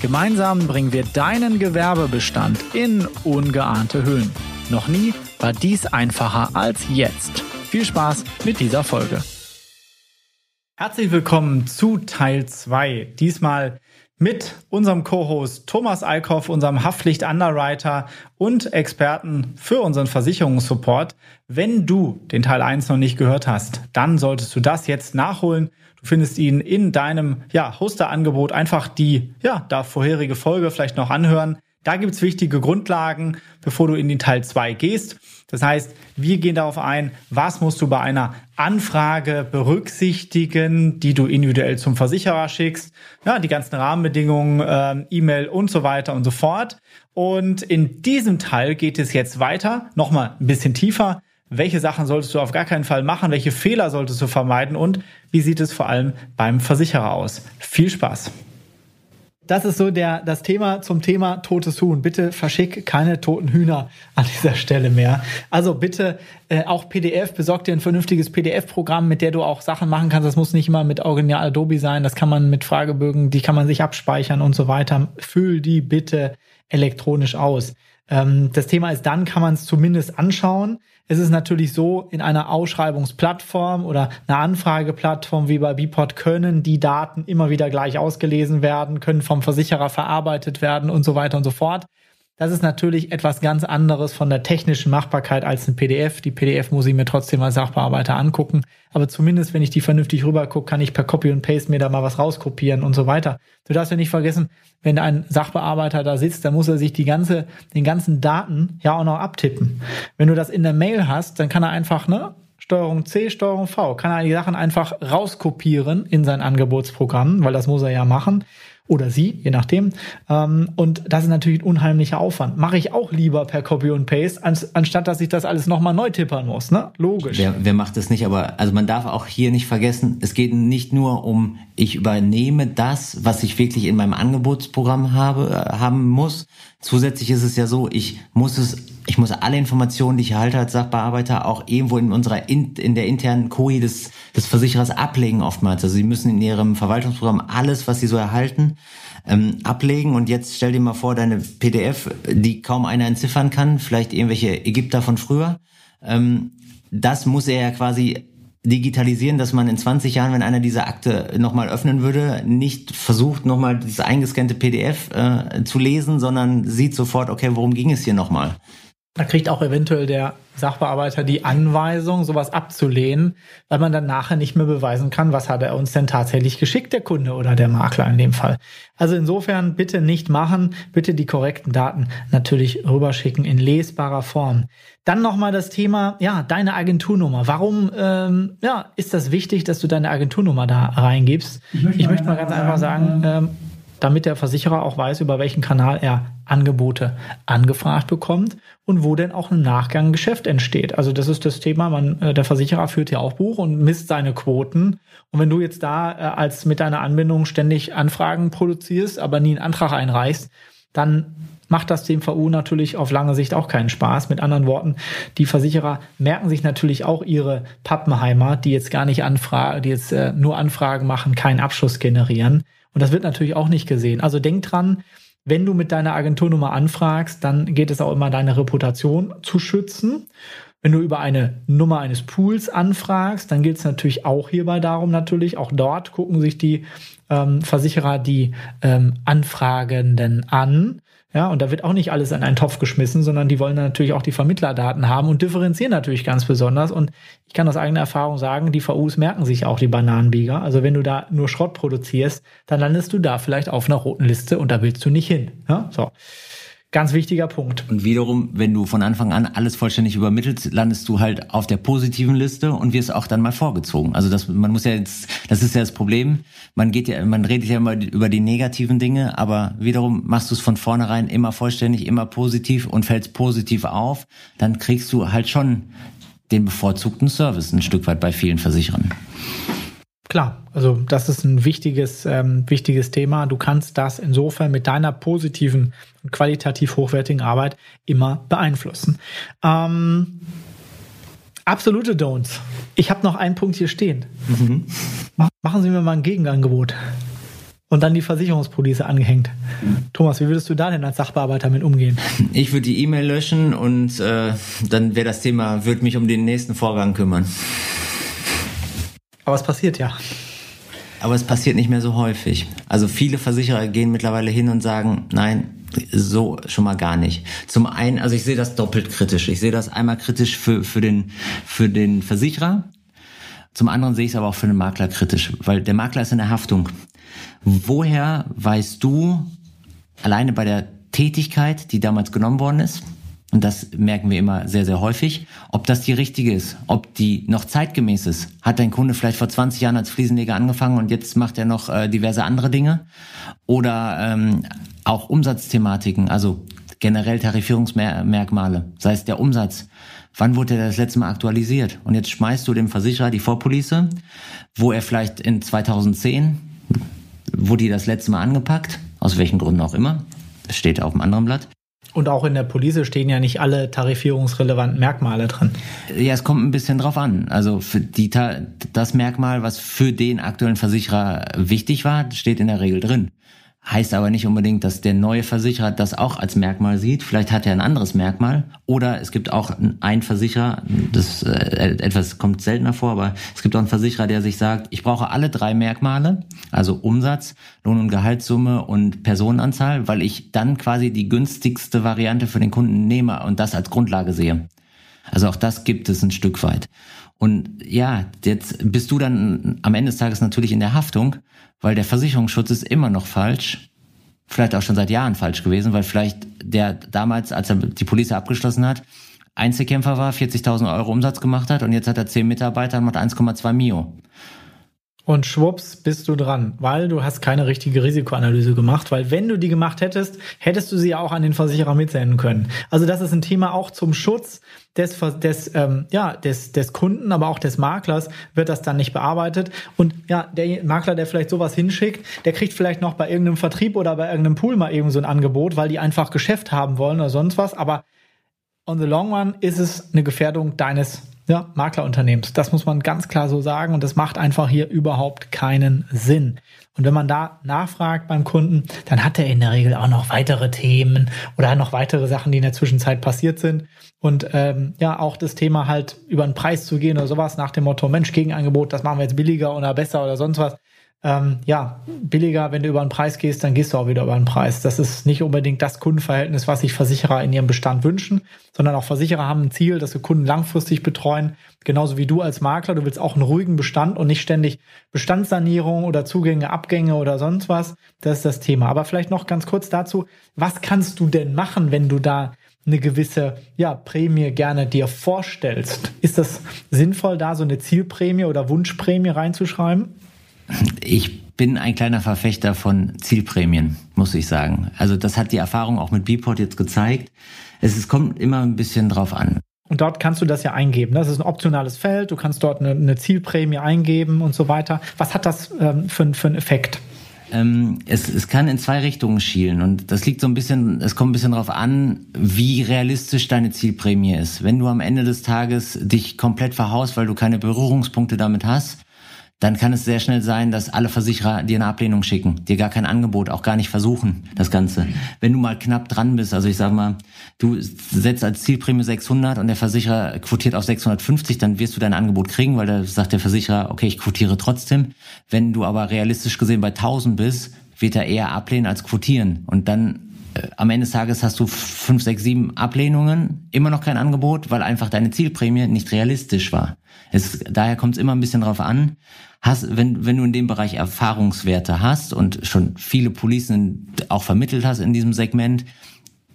Gemeinsam bringen wir deinen Gewerbebestand in ungeahnte Höhen. Noch nie war dies einfacher als jetzt. Viel Spaß mit dieser Folge. Herzlich willkommen zu Teil 2. Diesmal mit unserem Co-Host Thomas Eickhoff, unserem Haftpflicht-Underwriter und Experten für unseren Versicherungssupport. Wenn du den Teil 1 noch nicht gehört hast, dann solltest du das jetzt nachholen. Du findest ihn in deinem ja, Hoster-Angebot. Einfach die ja, da vorherige Folge vielleicht noch anhören. Da gibt's wichtige Grundlagen, bevor du in den Teil 2 gehst. Das heißt, wir gehen darauf ein, was musst du bei einer Anfrage berücksichtigen, die du individuell zum Versicherer schickst. Ja, die ganzen Rahmenbedingungen, äh, E-Mail und so weiter und so fort. Und in diesem Teil geht es jetzt weiter, nochmal ein bisschen tiefer welche Sachen solltest du auf gar keinen Fall machen, welche Fehler solltest du vermeiden und wie sieht es vor allem beim Versicherer aus. Viel Spaß! Das ist so der, das Thema zum Thema totes Huhn. Bitte verschick keine toten Hühner an dieser Stelle mehr. Also bitte äh, auch PDF, besorg dir ein vernünftiges PDF-Programm, mit der du auch Sachen machen kannst. Das muss nicht immer mit Original Adobe sein. Das kann man mit Fragebögen, die kann man sich abspeichern und so weiter. Füll die bitte elektronisch aus. Ähm, das Thema ist, dann kann man es zumindest anschauen. Es ist natürlich so, in einer Ausschreibungsplattform oder einer Anfrageplattform wie bei Bipod können die Daten immer wieder gleich ausgelesen werden, können vom Versicherer verarbeitet werden und so weiter und so fort. Das ist natürlich etwas ganz anderes von der technischen Machbarkeit als ein PDF. Die PDF muss ich mir trotzdem als Sachbearbeiter angucken. Aber zumindest, wenn ich die vernünftig rübergucke, kann ich per Copy und Paste mir da mal was rauskopieren und so weiter. Du darfst ja nicht vergessen, wenn ein Sachbearbeiter da sitzt, dann muss er sich die ganze, den ganzen Daten ja auch noch abtippen. Wenn du das in der Mail hast, dann kann er einfach, ne, Steuerung C, Steuerung V, kann er die Sachen einfach rauskopieren in sein Angebotsprogramm, weil das muss er ja machen oder sie, je nachdem. Ähm, und das ist natürlich ein unheimlicher Aufwand. Mache ich auch lieber per Copy und Paste, anstatt dass ich das alles nochmal neu tippern muss. Ne? Logisch. Wer, wer macht das nicht? Aber also man darf auch hier nicht vergessen, es geht nicht nur um, ich übernehme das, was ich wirklich in meinem Angebotsprogramm habe, äh, haben muss. Zusätzlich ist es ja so, ich muss es ich muss alle Informationen, die ich erhalte als Sachbearbeiter, auch irgendwo in unserer in, in der internen COI des, des Versicherers ablegen oftmals. Also sie müssen in ihrem Verwaltungsprogramm alles, was sie so erhalten, ähm, ablegen. Und jetzt stell dir mal vor, deine PDF, die kaum einer entziffern kann, vielleicht irgendwelche Ägypter von früher. Ähm, das muss er ja quasi digitalisieren, dass man in 20 Jahren, wenn einer diese Akte nochmal öffnen würde, nicht versucht, nochmal dieses eingescannte PDF äh, zu lesen, sondern sieht sofort, okay, worum ging es hier nochmal? Da kriegt auch eventuell der Sachbearbeiter die Anweisung, sowas abzulehnen, weil man dann nachher nicht mehr beweisen kann, was hat er uns denn tatsächlich geschickt, der Kunde oder der Makler in dem Fall. Also insofern bitte nicht machen, bitte die korrekten Daten natürlich rüberschicken in lesbarer Form. Dann nochmal das Thema, ja, deine Agenturnummer. Warum ähm, ja, ist das wichtig, dass du deine Agenturnummer da reingibst? Ich möchte, ich möchte mal ganz einfach sagen, ähm, damit der Versicherer auch weiß, über welchen Kanal er Angebote angefragt bekommt und wo denn auch im Nachgang Geschäft entsteht. Also das ist das Thema, man, äh, der Versicherer führt ja auch Buch und misst seine Quoten. Und wenn du jetzt da äh, als mit deiner Anbindung ständig Anfragen produzierst, aber nie einen Antrag einreichst, dann macht das dem VU natürlich auf lange Sicht auch keinen Spaß. Mit anderen Worten, die Versicherer merken sich natürlich auch ihre Pappenheimat, die jetzt gar nicht anfragen, die jetzt äh, nur Anfragen machen, keinen Abschluss generieren. Und das wird natürlich auch nicht gesehen. Also denk dran, wenn du mit deiner Agenturnummer anfragst, dann geht es auch immer deine Reputation zu schützen. Wenn du über eine Nummer eines Pools anfragst, dann geht es natürlich auch hierbei darum, natürlich, auch dort gucken sich die ähm, Versicherer die ähm, Anfragenden an ja, und da wird auch nicht alles in einen Topf geschmissen, sondern die wollen natürlich auch die Vermittlerdaten haben und differenzieren natürlich ganz besonders. Und ich kann aus eigener Erfahrung sagen, die VUs merken sich auch die Bananenbieger. Also wenn du da nur Schrott produzierst, dann landest du da vielleicht auf einer roten Liste und da willst du nicht hin. Ja, so. Ganz wichtiger Punkt. Und wiederum, wenn du von Anfang an alles vollständig übermittelst, landest du halt auf der positiven Liste und wirst auch dann mal vorgezogen. Also das, man muss ja jetzt, das ist ja das Problem. Man geht ja, man redet ja immer über die negativen Dinge, aber wiederum machst du es von vornherein immer vollständig, immer positiv und fällst positiv auf, dann kriegst du halt schon den bevorzugten Service ein Stück weit bei vielen Versicherern. Klar, also das ist ein wichtiges, ähm, wichtiges Thema. Du kannst das insofern mit deiner positiven und qualitativ hochwertigen Arbeit immer beeinflussen. Ähm, absolute Don'ts. Ich habe noch einen Punkt hier stehen. Mhm. Machen Sie mir mal ein Gegenangebot. Und dann die Versicherungspolice angehängt. Thomas, wie würdest du da denn als Sachbearbeiter mit umgehen? Ich würde die E-Mail löschen und äh, dann wäre das Thema, würde mich um den nächsten Vorgang kümmern. Aber es passiert ja. Aber es passiert nicht mehr so häufig. Also viele Versicherer gehen mittlerweile hin und sagen, nein, so schon mal gar nicht. Zum einen, also ich sehe das doppelt kritisch. Ich sehe das einmal kritisch für, für, den, für den Versicherer. Zum anderen sehe ich es aber auch für den Makler kritisch, weil der Makler ist in der Haftung. Woher weißt du alleine bei der Tätigkeit, die damals genommen worden ist, und das merken wir immer sehr, sehr häufig, ob das die richtige ist, ob die noch zeitgemäß ist. Hat dein Kunde vielleicht vor 20 Jahren als Fliesenleger angefangen und jetzt macht er noch äh, diverse andere Dinge? Oder ähm, auch Umsatzthematiken, also generell Tarifierungsmerkmale, sei es der Umsatz. Wann wurde er das letzte Mal aktualisiert? Und jetzt schmeißt du dem Versicherer die Vorpolice, wo er vielleicht in 2010, wurde die das letzte Mal angepackt, aus welchen Gründen auch immer, das steht auf dem anderen Blatt. Und auch in der Police stehen ja nicht alle tarifierungsrelevanten Merkmale drin. Ja, es kommt ein bisschen drauf an. Also für die, das Merkmal, was für den aktuellen Versicherer wichtig war, steht in der Regel drin. Heißt aber nicht unbedingt, dass der neue Versicherer das auch als Merkmal sieht. Vielleicht hat er ein anderes Merkmal. Oder es gibt auch einen Versicherer, das äh, etwas kommt seltener vor, aber es gibt auch einen Versicherer, der sich sagt, ich brauche alle drei Merkmale, also Umsatz, Lohn- und Gehaltssumme und Personenanzahl, weil ich dann quasi die günstigste Variante für den Kunden nehme und das als Grundlage sehe. Also auch das gibt es ein Stück weit. Und ja, jetzt bist du dann am Ende des Tages natürlich in der Haftung, weil der Versicherungsschutz ist immer noch falsch. Vielleicht auch schon seit Jahren falsch gewesen, weil vielleicht der damals, als er die Polizei abgeschlossen hat, Einzelkämpfer war, 40.000 Euro Umsatz gemacht hat und jetzt hat er 10 Mitarbeiter und macht 1,2 Mio. Und schwupps bist du dran, weil du hast keine richtige Risikoanalyse gemacht, weil wenn du die gemacht hättest, hättest du sie auch an den Versicherer mitsenden können. Also das ist ein Thema auch zum Schutz des, des, ähm, ja, des, des Kunden, aber auch des Maklers wird das dann nicht bearbeitet. Und ja, der Makler, der vielleicht sowas hinschickt, der kriegt vielleicht noch bei irgendeinem Vertrieb oder bei irgendeinem Pool mal eben so ein Angebot, weil die einfach Geschäft haben wollen oder sonst was. Aber on the long run ist es eine Gefährdung deines ja, Maklerunternehmens. Das muss man ganz klar so sagen und das macht einfach hier überhaupt keinen Sinn. Und wenn man da nachfragt beim Kunden, dann hat er in der Regel auch noch weitere Themen oder noch weitere Sachen, die in der Zwischenzeit passiert sind. Und ähm, ja, auch das Thema halt über den Preis zu gehen oder sowas nach dem Motto, Mensch, Gegenangebot, das machen wir jetzt billiger oder besser oder sonst was ähm, ja, billiger, wenn du über den Preis gehst, dann gehst du auch wieder über den Preis. Das ist nicht unbedingt das Kundenverhältnis, was sich Versicherer in ihrem Bestand wünschen, sondern auch Versicherer haben ein Ziel, dass sie Kunden langfristig betreuen. Genauso wie du als Makler, du willst auch einen ruhigen Bestand und nicht ständig Bestandssanierung oder Zugänge, Abgänge oder sonst was. Das ist das Thema. Aber vielleicht noch ganz kurz dazu, was kannst du denn machen, wenn du da eine gewisse ja, Prämie gerne dir vorstellst? Ist das sinnvoll, da so eine Zielprämie oder Wunschprämie reinzuschreiben? Ich bin ein kleiner Verfechter von Zielprämien, muss ich sagen. Also das hat die Erfahrung auch mit Bport jetzt gezeigt. Es, es kommt immer ein bisschen drauf an. Und dort kannst du das ja eingeben. Das ist ein optionales Feld. Du kannst dort eine, eine Zielprämie eingeben und so weiter. Was hat das ähm, für, für einen Effekt? Ähm, es, es kann in zwei Richtungen schielen und das liegt so ein bisschen, es kommt ein bisschen darauf an, wie realistisch deine Zielprämie ist. Wenn du am Ende des Tages dich komplett verhaust, weil du keine Berührungspunkte damit hast, dann kann es sehr schnell sein, dass alle Versicherer dir eine Ablehnung schicken, dir gar kein Angebot, auch gar nicht versuchen, das Ganze. Wenn du mal knapp dran bist, also ich sag mal, du setzt als Zielprämie 600 und der Versicherer quotiert auf 650, dann wirst du dein Angebot kriegen, weil da sagt der Versicherer, okay, ich quotiere trotzdem. Wenn du aber realistisch gesehen bei 1000 bist, wird er eher ablehnen als quotieren. Und dann äh, am Ende des Tages hast du fünf, sechs, sieben Ablehnungen, immer noch kein Angebot, weil einfach deine Zielprämie nicht realistisch war. Es, daher kommt es immer ein bisschen drauf an hast, wenn, wenn du in dem Bereich Erfahrungswerte hast und schon viele Policen auch vermittelt hast in diesem Segment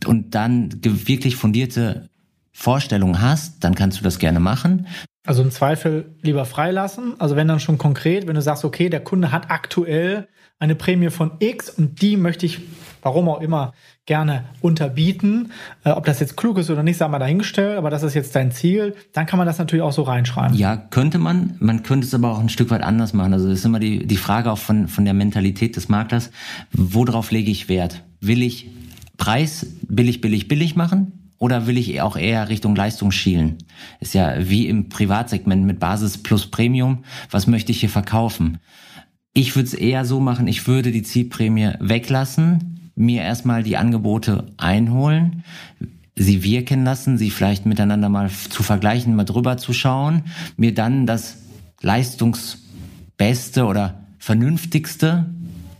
und dann wirklich fundierte Vorstellungen hast, dann kannst du das gerne machen. Also im Zweifel lieber freilassen. Also wenn dann schon konkret, wenn du sagst, okay, der Kunde hat aktuell eine Prämie von X und die möchte ich, warum auch immer, gerne unterbieten. Äh, ob das jetzt klug ist oder nicht, sagen wir dahingestellt, aber das ist jetzt dein Ziel, dann kann man das natürlich auch so reinschreiben. Ja, könnte man. Man könnte es aber auch ein Stück weit anders machen. Also das ist immer die, die Frage auch von, von der Mentalität des Maklers. Worauf lege ich Wert? Will ich Preis billig, billig, billig machen? Oder will ich auch eher Richtung Leistung schielen? Ist ja wie im Privatsegment mit Basis plus Premium. Was möchte ich hier verkaufen? Ich würde es eher so machen, ich würde die Zielprämie weglassen, mir erstmal die Angebote einholen, sie wirken lassen, sie vielleicht miteinander mal zu vergleichen, mal drüber zu schauen, mir dann das leistungsbeste oder vernünftigste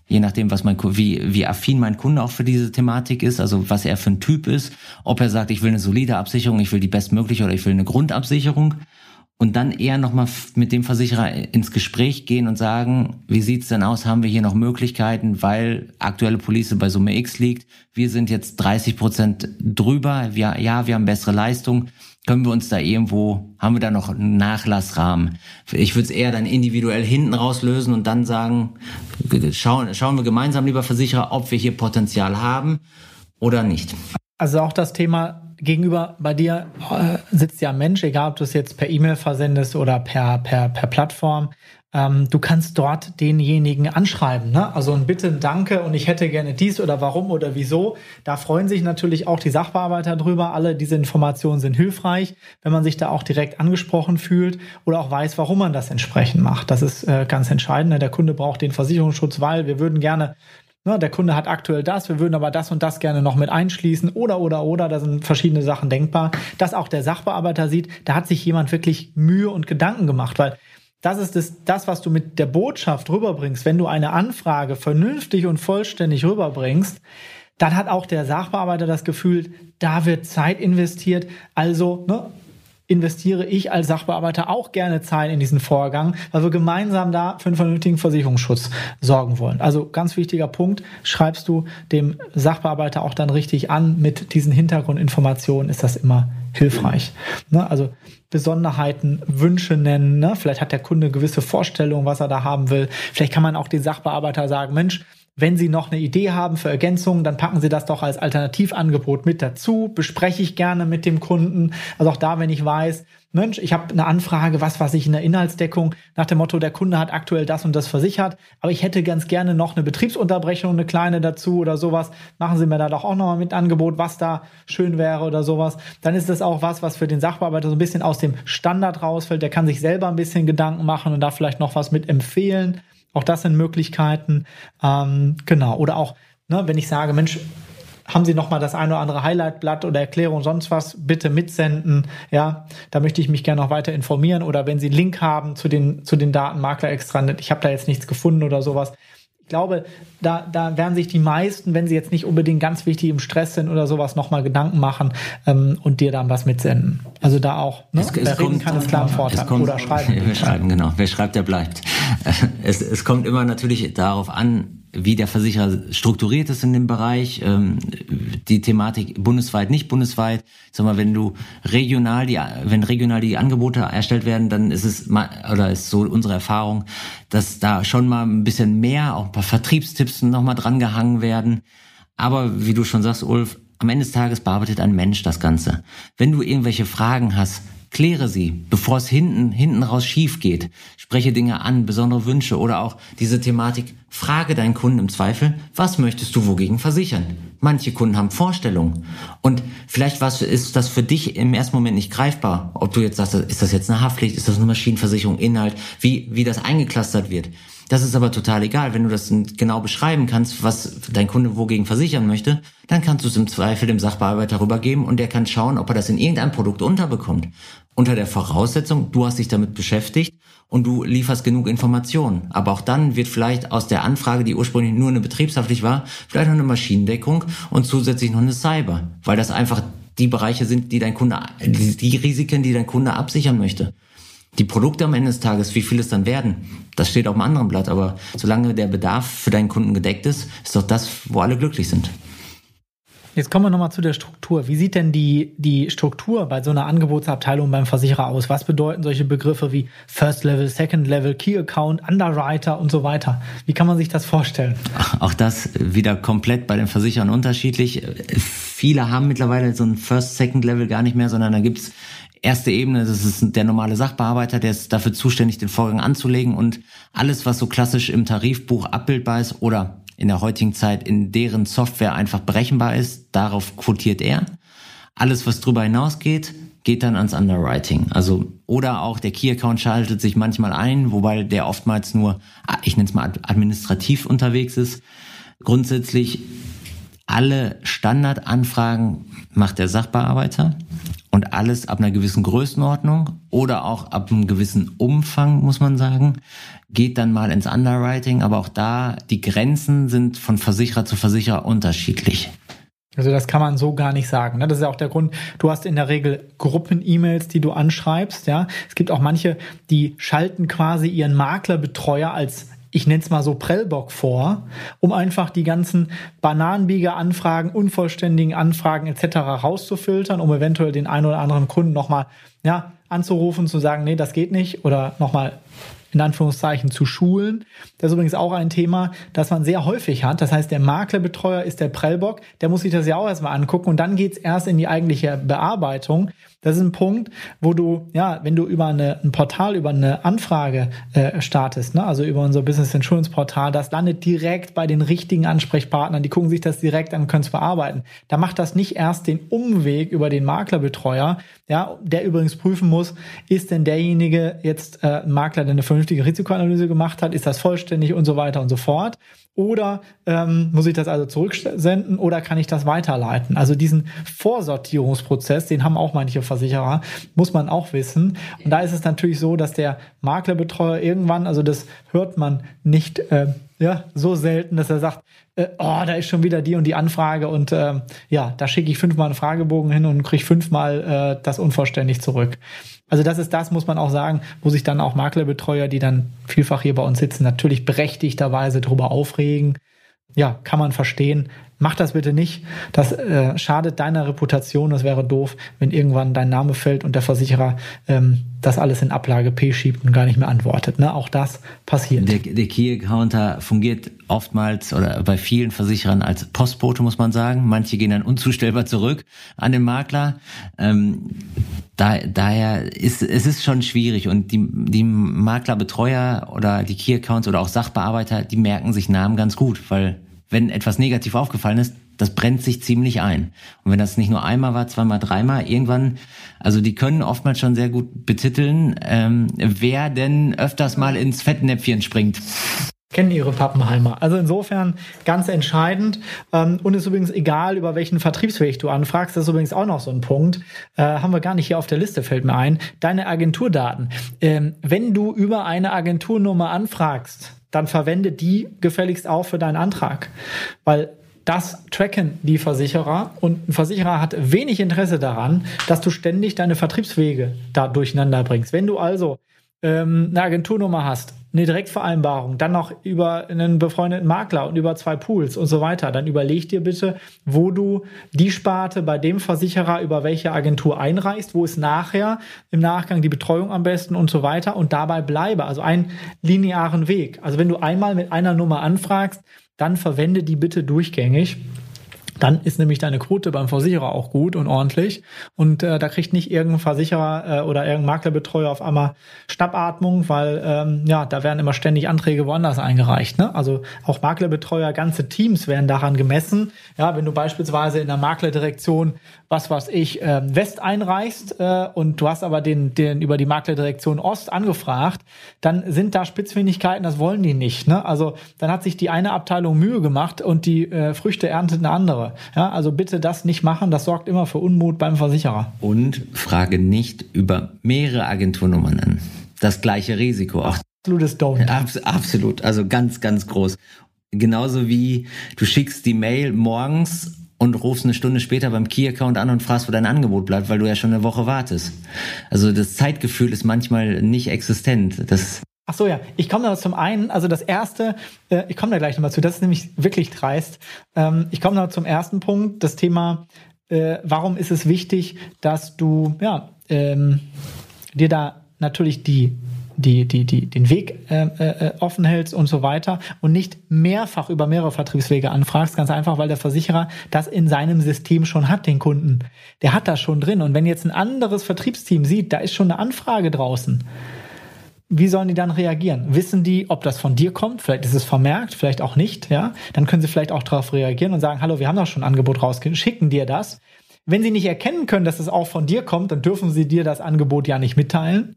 je nachdem, was mein, wie, wie affin mein Kunde auch für diese Thematik ist, also was er für ein Typ ist, ob er sagt, ich will eine solide Absicherung, ich will die bestmögliche oder ich will eine Grundabsicherung und dann eher nochmal mit dem Versicherer ins Gespräch gehen und sagen, wie sieht's denn aus, haben wir hier noch Möglichkeiten, weil aktuelle Police bei Summe X liegt, wir sind jetzt 30 Prozent drüber, wir, ja, wir haben bessere Leistung, können wir uns da irgendwo, haben wir da noch einen Nachlassrahmen? Ich würde es eher dann individuell hinten rauslösen und dann sagen, schauen, schauen wir gemeinsam, lieber Versicherer, ob wir hier Potenzial haben oder nicht. Also auch das Thema gegenüber bei dir äh, sitzt ja ein Mensch, egal ob du es jetzt per E-Mail versendest oder per, per, per Plattform. Ähm, du kannst dort denjenigen anschreiben. Ne? Also ein Bitte, ein Danke und ich hätte gerne dies oder warum oder wieso. Da freuen sich natürlich auch die Sachbearbeiter drüber. Alle diese Informationen sind hilfreich, wenn man sich da auch direkt angesprochen fühlt oder auch weiß, warum man das entsprechend macht. Das ist äh, ganz entscheidend. Ne? Der Kunde braucht den Versicherungsschutz, weil wir würden gerne Ne, der Kunde hat aktuell das, wir würden aber das und das gerne noch mit einschließen oder oder oder, da sind verschiedene Sachen denkbar, dass auch der Sachbearbeiter sieht, da hat sich jemand wirklich Mühe und Gedanken gemacht, weil das ist das, das, was du mit der Botschaft rüberbringst. Wenn du eine Anfrage vernünftig und vollständig rüberbringst, dann hat auch der Sachbearbeiter das Gefühl, da wird Zeit investiert. Also ne, investiere ich als Sachbearbeiter auch gerne Zeit in diesen Vorgang, weil wir gemeinsam da für einen vernünftigen Versicherungsschutz sorgen wollen. Also ganz wichtiger Punkt, schreibst du dem Sachbearbeiter auch dann richtig an mit diesen Hintergrundinformationen, ist das immer hilfreich. Ne? Also Besonderheiten, Wünsche nennen. Ne? Vielleicht hat der Kunde gewisse Vorstellungen, was er da haben will. Vielleicht kann man auch den Sachbearbeiter sagen, Mensch, wenn Sie noch eine Idee haben für Ergänzungen, dann packen Sie das doch als Alternativangebot mit dazu. Bespreche ich gerne mit dem Kunden. Also auch da, wenn ich weiß, Mensch, ich habe eine Anfrage, was weiß ich, in der Inhaltsdeckung nach dem Motto, der Kunde hat aktuell das und das versichert, aber ich hätte ganz gerne noch eine Betriebsunterbrechung, eine kleine dazu oder sowas. Machen Sie mir da doch auch nochmal mit Angebot, was da schön wäre oder sowas. Dann ist das auch was, was für den Sachbearbeiter so ein bisschen aus dem Standard rausfällt. Der kann sich selber ein bisschen Gedanken machen und da vielleicht noch was mit empfehlen. Auch das sind Möglichkeiten. Ähm, genau. Oder auch, ne, wenn ich sage, Mensch, haben Sie noch mal das eine oder andere Highlightblatt oder Erklärung sonst was, bitte mitsenden. Ja, da möchte ich mich gerne noch weiter informieren. Oder wenn Sie einen Link haben zu den, zu den Daten Makler ich habe da jetzt nichts gefunden oder sowas, ich glaube, da, da werden sich die meisten, wenn sie jetzt nicht unbedingt ganz wichtig im Stress sind oder sowas, nochmal Gedanken machen ähm, und dir dann was mitsenden. Also da auch, ne? Es, es kommt, kann es klar einen Vorteil. Kommt, oder schreiben. Wir schreiben, genau. Wer schreibt, der bleibt. Es, es kommt immer natürlich darauf an, wie der Versicherer strukturiert ist in dem Bereich, ähm, die Thematik bundesweit, nicht bundesweit. Sag mal, wenn du regional die, wenn regional die Angebote erstellt werden, dann ist es mal, oder ist so unsere Erfahrung, dass da schon mal ein bisschen mehr, auch ein paar Vertriebstipps nochmal dran gehangen werden. Aber wie du schon sagst, Ulf, am Ende des Tages bearbeitet ein Mensch das Ganze. Wenn du irgendwelche Fragen hast, Kläre sie, bevor es hinten, hinten raus schief geht. Spreche Dinge an, besondere Wünsche oder auch diese Thematik. Frage deinen Kunden im Zweifel, was möchtest du wogegen versichern? Manche Kunden haben Vorstellungen. Und vielleicht ist das für dich im ersten Moment nicht greifbar. Ob du jetzt sagst, ist das jetzt eine Haftpflicht, ist das eine Maschinenversicherung, Inhalt, wie, wie das eingeklustert wird. Das ist aber total egal. Wenn du das genau beschreiben kannst, was dein Kunde wogegen versichern möchte, dann kannst du es im Zweifel dem Sachbearbeiter rübergeben und der kann schauen, ob er das in irgendeinem Produkt unterbekommt. Unter der Voraussetzung, du hast dich damit beschäftigt und du lieferst genug Informationen. Aber auch dann wird vielleicht aus der Anfrage, die ursprünglich nur eine betriebshaftlich war, vielleicht noch eine Maschinendeckung und zusätzlich noch eine Cyber, weil das einfach die Bereiche sind, die dein Kunde, die Risiken, die dein Kunde absichern möchte. Die Produkte am Ende des Tages, wie viel es dann werden, das steht auf einem anderen Blatt. Aber solange der Bedarf für deinen Kunden gedeckt ist, ist doch das, wo alle glücklich sind. Jetzt kommen wir nochmal zu der Struktur. Wie sieht denn die, die Struktur bei so einer Angebotsabteilung beim Versicherer aus? Was bedeuten solche Begriffe wie First Level, Second Level, Key Account, Underwriter und so weiter? Wie kann man sich das vorstellen? Auch das wieder komplett bei den Versicherern unterschiedlich. Viele haben mittlerweile so ein First, Second Level gar nicht mehr, sondern da gibt's erste Ebene, das ist der normale Sachbearbeiter, der ist dafür zuständig, den Vorgang anzulegen und alles, was so klassisch im Tarifbuch abbildbar ist oder in der heutigen Zeit in deren Software einfach berechenbar ist, darauf quotiert er. Alles, was drüber hinausgeht, geht dann ans Underwriting. Also oder auch der Key Account schaltet sich manchmal ein, wobei der oftmals nur, ich nenne es mal administrativ unterwegs ist. Grundsätzlich alle Standardanfragen macht der Sachbearbeiter und alles ab einer gewissen Größenordnung oder auch ab einem gewissen Umfang, muss man sagen, geht dann mal ins Underwriting. Aber auch da, die Grenzen sind von Versicherer zu Versicherer unterschiedlich. Also das kann man so gar nicht sagen. Ne? Das ist ja auch der Grund, du hast in der Regel Gruppen-E-Mails, die du anschreibst. Ja, Es gibt auch manche, die schalten quasi ihren Maklerbetreuer als ich nenne es mal so Prellbock vor, um einfach die ganzen Bananenbieger-Anfragen, unvollständigen Anfragen etc. rauszufiltern, um eventuell den einen oder anderen Kunden nochmal ja, anzurufen, zu sagen, nee, das geht nicht oder nochmal in Anführungszeichen zu schulen. Das ist übrigens auch ein Thema, das man sehr häufig hat. Das heißt, der Maklerbetreuer ist der Prellbock, der muss sich das ja auch erstmal angucken und dann geht's erst in die eigentliche Bearbeitung. Das ist ein Punkt, wo du, ja, wenn du über eine, ein Portal, über eine Anfrage äh, startest, ne, also über unser Business Insurance Portal, das landet direkt bei den richtigen Ansprechpartnern, die gucken sich das direkt an und können es bearbeiten. Da macht das nicht erst den Umweg über den Maklerbetreuer, ja, der übrigens prüfen muss, ist denn derjenige jetzt äh, Makler, der eine vernünftige Risikoanalyse gemacht hat, ist das vollständig und so weiter und so fort. Oder ähm, muss ich das also zurücksenden oder kann ich das weiterleiten? Also diesen Vorsortierungsprozess, den haben auch manche Versicherer, muss man auch wissen. Und da ist es natürlich so, dass der Maklerbetreuer irgendwann, also das hört man nicht äh, ja, so selten, dass er sagt, äh, oh, da ist schon wieder die und die Anfrage und äh, ja, da schicke ich fünfmal einen Fragebogen hin und kriege fünfmal äh, das unvollständig zurück. Also das ist das, muss man auch sagen, wo sich dann auch Maklerbetreuer, die dann vielfach hier bei uns sitzen, natürlich berechtigterweise darüber aufregen. Ja, kann man verstehen. Mach das bitte nicht. Das äh, schadet deiner Reputation. Das wäre doof, wenn irgendwann dein Name fällt und der Versicherer ähm, das alles in Ablage P schiebt und gar nicht mehr antwortet. Ne? Auch das passiert. Der, der Key Counter fungiert oftmals oder bei vielen Versicherern als Postbote, muss man sagen. Manche gehen dann unzustellbar zurück an den Makler. Ähm, da, daher ist es ist schon schwierig und die, die Maklerbetreuer oder die Key Accounts oder auch Sachbearbeiter, die merken sich Namen ganz gut, weil wenn etwas negativ aufgefallen ist, das brennt sich ziemlich ein. Und wenn das nicht nur einmal war, zweimal, dreimal, irgendwann, also die können oftmals schon sehr gut betiteln, ähm, wer denn öfters mal ins Fettnäpfchen springt kennen ihre Pappenheimer. Also insofern ganz entscheidend ähm, und ist übrigens egal, über welchen Vertriebsweg du anfragst. Das ist übrigens auch noch so ein Punkt. Äh, haben wir gar nicht hier auf der Liste, fällt mir ein. Deine Agenturdaten. Ähm, wenn du über eine Agenturnummer anfragst, dann verwende die gefälligst auch für deinen Antrag. Weil das tracken die Versicherer und ein Versicherer hat wenig Interesse daran, dass du ständig deine Vertriebswege da durcheinander bringst. Wenn du also ähm, eine Agenturnummer hast, eine Direktvereinbarung, dann noch über einen befreundeten Makler und über zwei Pools und so weiter, dann überleg dir bitte, wo du die Sparte bei dem Versicherer über welche Agentur einreichst, wo ist nachher im Nachgang die Betreuung am besten und so weiter und dabei bleibe. Also einen linearen Weg. Also wenn du einmal mit einer Nummer anfragst, dann verwende die bitte durchgängig. Dann ist nämlich deine Quote beim Versicherer auch gut und ordentlich. Und äh, da kriegt nicht irgendein Versicherer äh, oder irgendein Maklerbetreuer auf einmal Schnappatmung, weil ähm, ja, da werden immer ständig Anträge woanders eingereicht. Ne? Also auch Maklerbetreuer, ganze Teams werden daran gemessen. Ja, wenn du beispielsweise in der Maklerdirektion was was ich, äh, West einreichst äh, und du hast aber den, den über die Maklerdirektion Ost angefragt, dann sind da Spitzfindigkeiten, das wollen die nicht. Ne? Also dann hat sich die eine Abteilung Mühe gemacht und die äh, Früchte erntet eine andere. Ja, also bitte das nicht machen, das sorgt immer für Unmut beim Versicherer. Und frage nicht über mehrere Agenturnummern an. Das gleiche Risiko. Auch Absolutes Don't. Abs absolut, also ganz, ganz groß. Genauso wie du schickst die Mail morgens und rufst eine Stunde später beim Key-Account an und fragst, wo dein Angebot bleibt, weil du ja schon eine Woche wartest. Also das Zeitgefühl ist manchmal nicht existent. Das Ach so, ja. Ich komme da zum einen, also das erste, äh, ich komme da gleich nochmal zu, das ist nämlich wirklich dreist. Ähm, ich komme da zum ersten Punkt, das Thema, äh, warum ist es wichtig, dass du, ja, ähm, dir da natürlich die die, die, die, den Weg äh, äh, offen hältst und so weiter und nicht mehrfach über mehrere Vertriebswege anfragst, ganz einfach, weil der Versicherer das in seinem System schon hat, den Kunden. Der hat das schon drin. Und wenn jetzt ein anderes Vertriebsteam sieht, da ist schon eine Anfrage draußen, wie sollen die dann reagieren? Wissen die, ob das von dir kommt? Vielleicht ist es vermerkt, vielleicht auch nicht, ja? Dann können sie vielleicht auch darauf reagieren und sagen, hallo, wir haben doch schon ein Angebot rausgegeben, schicken dir das. Wenn sie nicht erkennen können, dass es auch von dir kommt, dann dürfen sie dir das Angebot ja nicht mitteilen.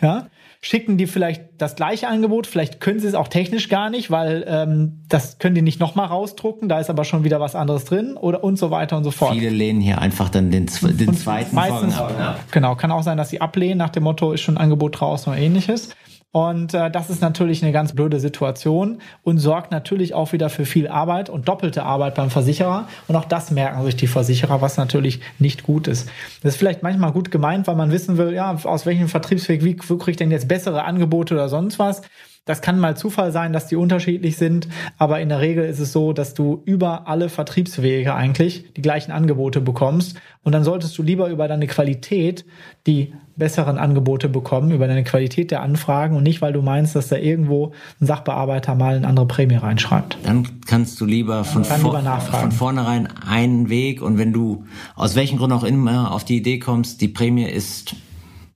Ja, schicken die vielleicht das gleiche Angebot, vielleicht können sie es auch technisch gar nicht, weil ähm, das können die nicht nochmal rausdrucken, da ist aber schon wieder was anderes drin oder und so weiter und so fort. Viele lehnen hier einfach dann den, den zweiten meistens, ab. Genau, kann auch sein, dass sie ablehnen nach dem Motto, ist schon ein Angebot draußen oder ähnliches. Und äh, das ist natürlich eine ganz blöde Situation und sorgt natürlich auch wieder für viel Arbeit und doppelte Arbeit beim Versicherer. Und auch das merken sich die Versicherer, was natürlich nicht gut ist. Das ist vielleicht manchmal gut gemeint, weil man wissen will, ja, aus welchem Vertriebsweg, wie, wie kriege ich denn jetzt bessere Angebote oder sonst was. Das kann mal Zufall sein, dass die unterschiedlich sind, aber in der Regel ist es so, dass du über alle Vertriebswege eigentlich die gleichen Angebote bekommst und dann solltest du lieber über deine Qualität die besseren Angebote bekommen, über deine Qualität der Anfragen und nicht, weil du meinst, dass da irgendwo ein Sachbearbeiter mal eine andere Prämie reinschreibt. Dann kannst du lieber von, vor, von vornherein einen Weg und wenn du aus welchem Grund auch immer auf die Idee kommst, die Prämie ist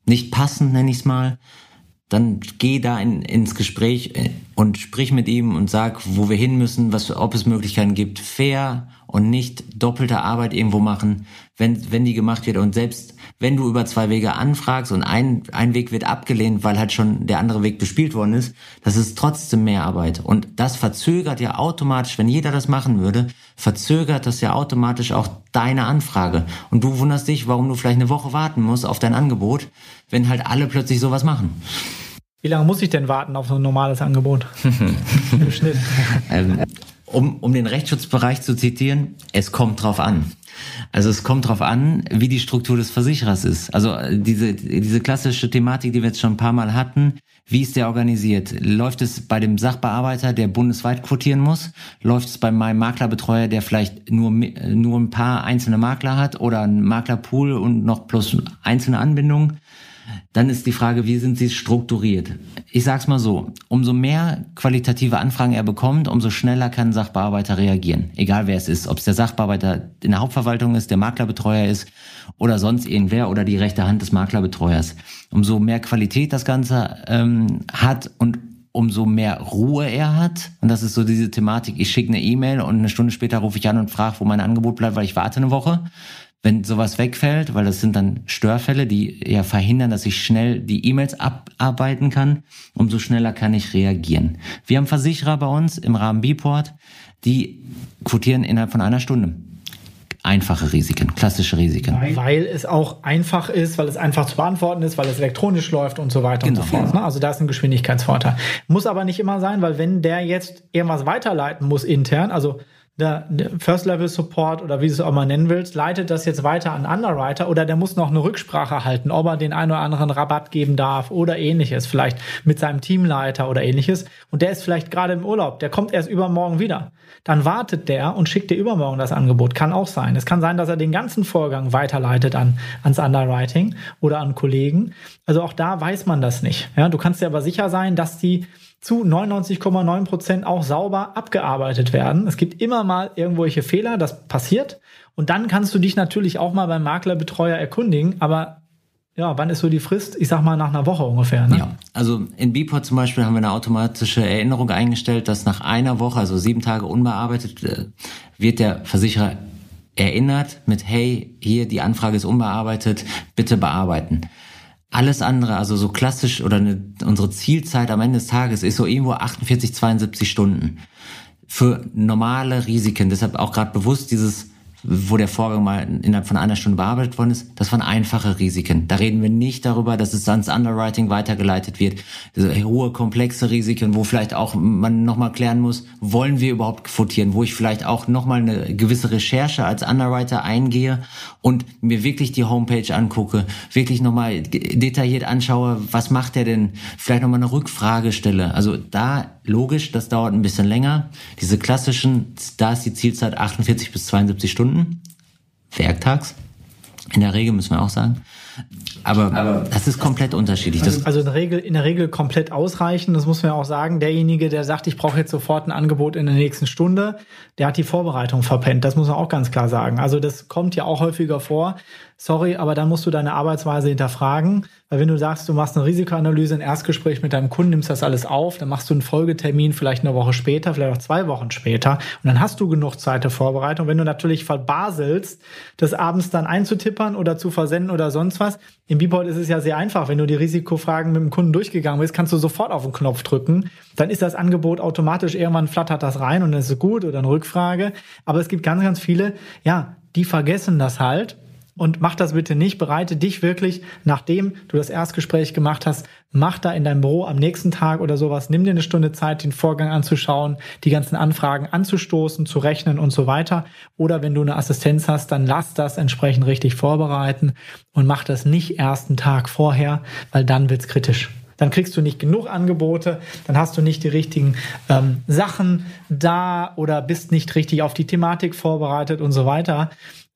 nicht passend, nenne ich es mal, dann geh da in, ins Gespräch äh, und sprich mit ihm und sag, wo wir hin müssen, was, ob es Möglichkeiten gibt, fair und nicht doppelte Arbeit irgendwo machen, wenn, wenn die gemacht wird. Und selbst wenn du über zwei Wege anfragst und ein, ein Weg wird abgelehnt, weil halt schon der andere Weg bespielt worden ist, das ist trotzdem mehr Arbeit. Und das verzögert ja automatisch, wenn jeder das machen würde, verzögert das ja automatisch auch deine Anfrage. Und du wunderst dich, warum du vielleicht eine Woche warten musst auf dein Angebot, wenn halt alle plötzlich sowas machen. Wie lange muss ich denn warten auf so ein normales Angebot? Im Schnitt. Ähm, um, um den Rechtsschutzbereich zu zitieren, es kommt drauf an. Also es kommt drauf an, wie die Struktur des Versicherers ist. Also äh, diese, diese klassische Thematik, die wir jetzt schon ein paar Mal hatten, wie ist der organisiert? Läuft es bei dem Sachbearbeiter, der bundesweit quotieren muss? Läuft es bei meinem Maklerbetreuer, der vielleicht nur, nur ein paar einzelne Makler hat oder ein Maklerpool und noch plus einzelne Anbindungen? Dann ist die Frage, wie sind sie strukturiert? Ich sag's mal so, umso mehr qualitative Anfragen er bekommt, umso schneller kann ein Sachbearbeiter reagieren. Egal wer es ist, ob es der Sachbearbeiter in der Hauptverwaltung ist, der Maklerbetreuer ist oder sonst irgendwer oder die rechte Hand des Maklerbetreuers. Umso mehr Qualität das Ganze ähm, hat und umso mehr Ruhe er hat. Und das ist so diese Thematik, ich schicke eine E-Mail und eine Stunde später rufe ich an und frage, wo mein Angebot bleibt, weil ich warte eine Woche. Wenn sowas wegfällt, weil das sind dann Störfälle, die ja verhindern, dass ich schnell die E-Mails abarbeiten kann, umso schneller kann ich reagieren. Wir haben Versicherer bei uns im Rahmen B-Port, die quotieren innerhalb von einer Stunde einfache Risiken, klassische Risiken. Weil es auch einfach ist, weil es einfach zu beantworten ist, weil es elektronisch läuft und so weiter genau. und so fort. Ne? Also da ist ein Geschwindigkeitsvorteil. Muss aber nicht immer sein, weil wenn der jetzt irgendwas weiterleiten muss intern, also der, First Level Support oder wie du es auch mal nennen willst, leitet das jetzt weiter an Underwriter oder der muss noch eine Rücksprache halten, ob er den einen oder anderen Rabatt geben darf oder ähnliches, vielleicht mit seinem Teamleiter oder ähnliches. Und der ist vielleicht gerade im Urlaub, der kommt erst übermorgen wieder. Dann wartet der und schickt dir übermorgen das Angebot. Kann auch sein. Es kann sein, dass er den ganzen Vorgang weiterleitet an, ans Underwriting oder an Kollegen. Also auch da weiß man das nicht. Ja, du kannst dir aber sicher sein, dass die zu 99,9 Prozent auch sauber abgearbeitet werden. Es gibt immer mal irgendwelche Fehler, das passiert. Und dann kannst du dich natürlich auch mal beim Maklerbetreuer erkundigen, aber ja, wann ist so die Frist? Ich sag mal nach einer Woche ungefähr. Ne? Ja, also in Bport zum Beispiel haben wir eine automatische Erinnerung eingestellt, dass nach einer Woche, also sieben Tage unbearbeitet, äh, wird der Versicherer erinnert mit, hey, hier die Anfrage ist unbearbeitet, bitte bearbeiten. Alles andere, also so klassisch oder eine, unsere Zielzeit am Ende des Tages ist so irgendwo 48, 72 Stunden. Für normale Risiken, deshalb auch gerade bewusst dieses wo der Vorgang mal innerhalb von einer Stunde bearbeitet worden ist, das waren einfache Risiken. Da reden wir nicht darüber, dass es ans Underwriting weitergeleitet wird. Hohe, komplexe Risiken, wo vielleicht auch man nochmal klären muss, wollen wir überhaupt quotieren, wo ich vielleicht auch nochmal eine gewisse Recherche als Underwriter eingehe und mir wirklich die Homepage angucke, wirklich nochmal detailliert anschaue, was macht er denn, vielleicht nochmal eine Rückfrage stelle. Also da logisch, das dauert ein bisschen länger. Diese klassischen, da ist die Zielzeit 48 bis 72 Stunden, werktags. In der Regel müssen wir auch sagen. Aber, Aber das ist komplett unterschiedlich. Also, also in, der Regel, in der Regel komplett ausreichend. Das muss man ja auch sagen. Derjenige, der sagt, ich brauche jetzt sofort ein Angebot in der nächsten Stunde, der hat die Vorbereitung verpennt. Das muss man auch ganz klar sagen. Also das kommt ja auch häufiger vor. Sorry, aber dann musst du deine Arbeitsweise hinterfragen. Weil wenn du sagst, du machst eine Risikoanalyse, ein Erstgespräch mit deinem Kunden, nimmst das alles auf, dann machst du einen Folgetermin vielleicht eine Woche später, vielleicht auch zwei Wochen später. Und dann hast du genug Zeit der Vorbereitung. Wenn du natürlich verbaselst, das abends dann einzutippern oder zu versenden oder sonst was, im Beeport ist es ja sehr einfach. Wenn du die Risikofragen mit dem Kunden durchgegangen bist, kannst du sofort auf den Knopf drücken. Dann ist das Angebot automatisch, irgendwann flattert das rein und dann ist es gut oder eine Rückfrage. Aber es gibt ganz, ganz viele, ja, die vergessen das halt und mach das bitte nicht. Bereite dich wirklich, nachdem du das Erstgespräch gemacht hast, mach da in deinem Büro am nächsten Tag oder sowas, nimm dir eine Stunde Zeit, den Vorgang anzuschauen, die ganzen Anfragen anzustoßen, zu rechnen und so weiter. Oder wenn du eine Assistenz hast, dann lass das entsprechend richtig vorbereiten und mach das nicht ersten Tag vorher, weil dann wird's kritisch dann kriegst du nicht genug Angebote, dann hast du nicht die richtigen ähm, Sachen da oder bist nicht richtig auf die Thematik vorbereitet und so weiter.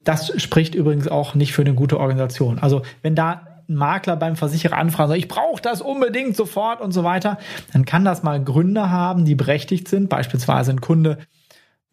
Das spricht übrigens auch nicht für eine gute Organisation. Also wenn da ein Makler beim Versicherer anfragt, sagt, ich brauche das unbedingt sofort und so weiter, dann kann das mal Gründe haben, die berechtigt sind. Beispielsweise ein Kunde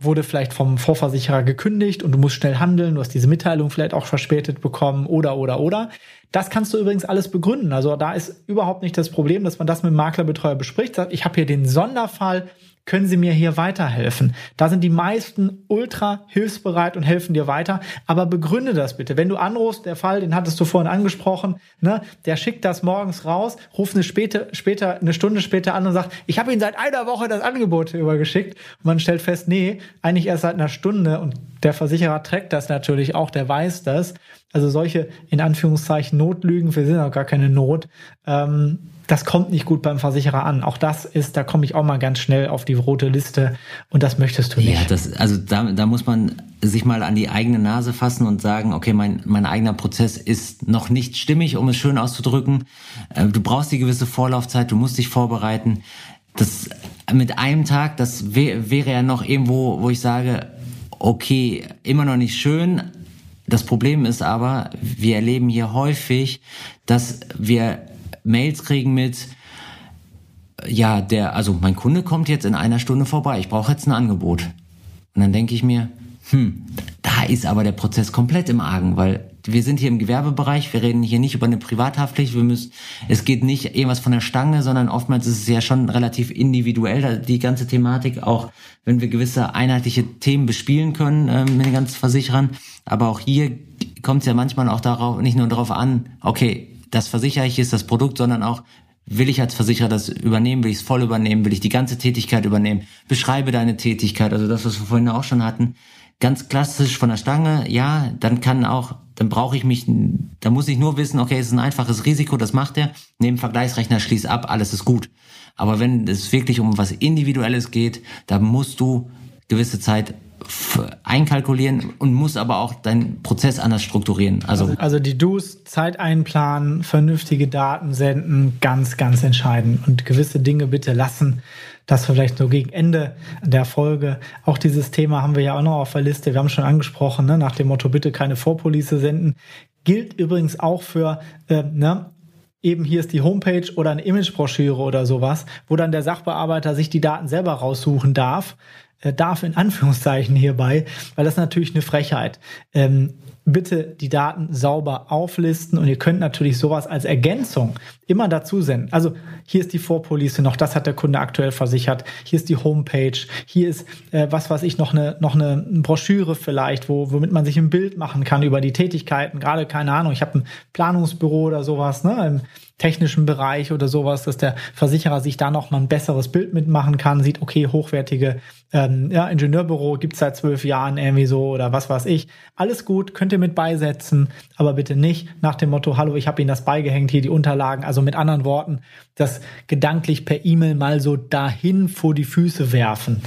wurde vielleicht vom Vorversicherer gekündigt und du musst schnell handeln, du hast diese Mitteilung vielleicht auch verspätet bekommen oder oder oder. Das kannst du übrigens alles begründen. Also da ist überhaupt nicht das Problem, dass man das mit dem Maklerbetreuer bespricht, sagt, ich habe hier den Sonderfall, können Sie mir hier weiterhelfen? Da sind die meisten ultra hilfsbereit und helfen dir weiter. Aber begründe das bitte. Wenn du anrufst, der Fall, den hattest du vorhin angesprochen, ne, der schickt das morgens raus, ruft eine später, später, eine Stunde später an und sagt, ich habe Ihnen seit einer Woche das Angebot übergeschickt. Und man stellt fest, nee, eigentlich erst seit einer Stunde. Und der Versicherer trägt das natürlich auch, der weiß das. Also solche, in Anführungszeichen, Notlügen, wir sind auch gar keine Not, ähm, das kommt nicht gut beim Versicherer an. Auch das ist, da komme ich auch mal ganz schnell auf die rote Liste und das möchtest du nicht. Ja, das, also da, da muss man sich mal an die eigene Nase fassen und sagen, okay, mein, mein eigener Prozess ist noch nicht stimmig, um es schön auszudrücken. Äh, du brauchst die gewisse Vorlaufzeit, du musst dich vorbereiten. Das mit einem Tag, das wär, wäre ja noch irgendwo, wo ich sage, okay, immer noch nicht schön. Das Problem ist aber, wir erleben hier häufig, dass wir Mails kriegen mit, ja, der, also mein Kunde kommt jetzt in einer Stunde vorbei, ich brauche jetzt ein Angebot. Und dann denke ich mir, hm, da ist aber der Prozess komplett im Argen, weil wir sind hier im Gewerbebereich, wir reden hier nicht über eine Privathaftpflicht, wir müssen, es geht nicht irgendwas von der Stange, sondern oftmals ist es ja schon relativ individuell, die ganze Thematik, auch wenn wir gewisse einheitliche Themen bespielen können äh, mit den ganzen Versicherern. Aber auch hier kommt es ja manchmal auch darauf, nicht nur darauf an, okay, das versichere ich, ist das Produkt, sondern auch, will ich als Versicherer das übernehmen, will ich es voll übernehmen, will ich die ganze Tätigkeit übernehmen, beschreibe deine Tätigkeit, also das, was wir vorhin auch schon hatten, ganz klassisch von der Stange, ja, dann kann auch, dann brauche ich mich, da muss ich nur wissen, okay, es ist ein einfaches Risiko, das macht er, neben Vergleichsrechner schließ ab, alles ist gut. Aber wenn es wirklich um was Individuelles geht, da musst du gewisse Zeit einkalkulieren und muss aber auch deinen Prozess anders strukturieren. Also, also, also die Do's, Zeit einplanen, vernünftige Daten senden, ganz, ganz entscheidend. Und gewisse Dinge bitte lassen. Das vielleicht so gegen Ende der Folge. Auch dieses Thema haben wir ja auch noch auf der Liste. Wir haben schon angesprochen, ne, nach dem Motto, bitte keine Vorpolice senden. Gilt übrigens auch für, äh, ne, eben hier ist die Homepage oder eine Imagebroschüre oder sowas, wo dann der Sachbearbeiter sich die Daten selber raussuchen darf äh, darf in Anführungszeichen hierbei, weil das ist natürlich eine Frechheit. Ähm, bitte die Daten sauber auflisten und ihr könnt natürlich sowas als Ergänzung immer dazu senden. Also hier ist die Vorpolice noch, das hat der Kunde aktuell versichert. Hier ist die Homepage, hier ist äh, was weiß ich noch eine noch eine Broschüre vielleicht, wo womit man sich ein Bild machen kann über die Tätigkeiten. Gerade keine Ahnung, ich habe ein Planungsbüro oder sowas, ne? Technischen Bereich oder sowas, dass der Versicherer sich da noch mal ein besseres Bild mitmachen kann, sieht, okay, hochwertige ähm, ja, Ingenieurbüro gibt's seit zwölf Jahren irgendwie so oder was weiß ich. Alles gut, könnt ihr mit beisetzen, aber bitte nicht nach dem Motto, hallo, ich habe Ihnen das beigehängt, hier die Unterlagen. Also mit anderen Worten, das gedanklich per E-Mail mal so dahin vor die Füße werfen.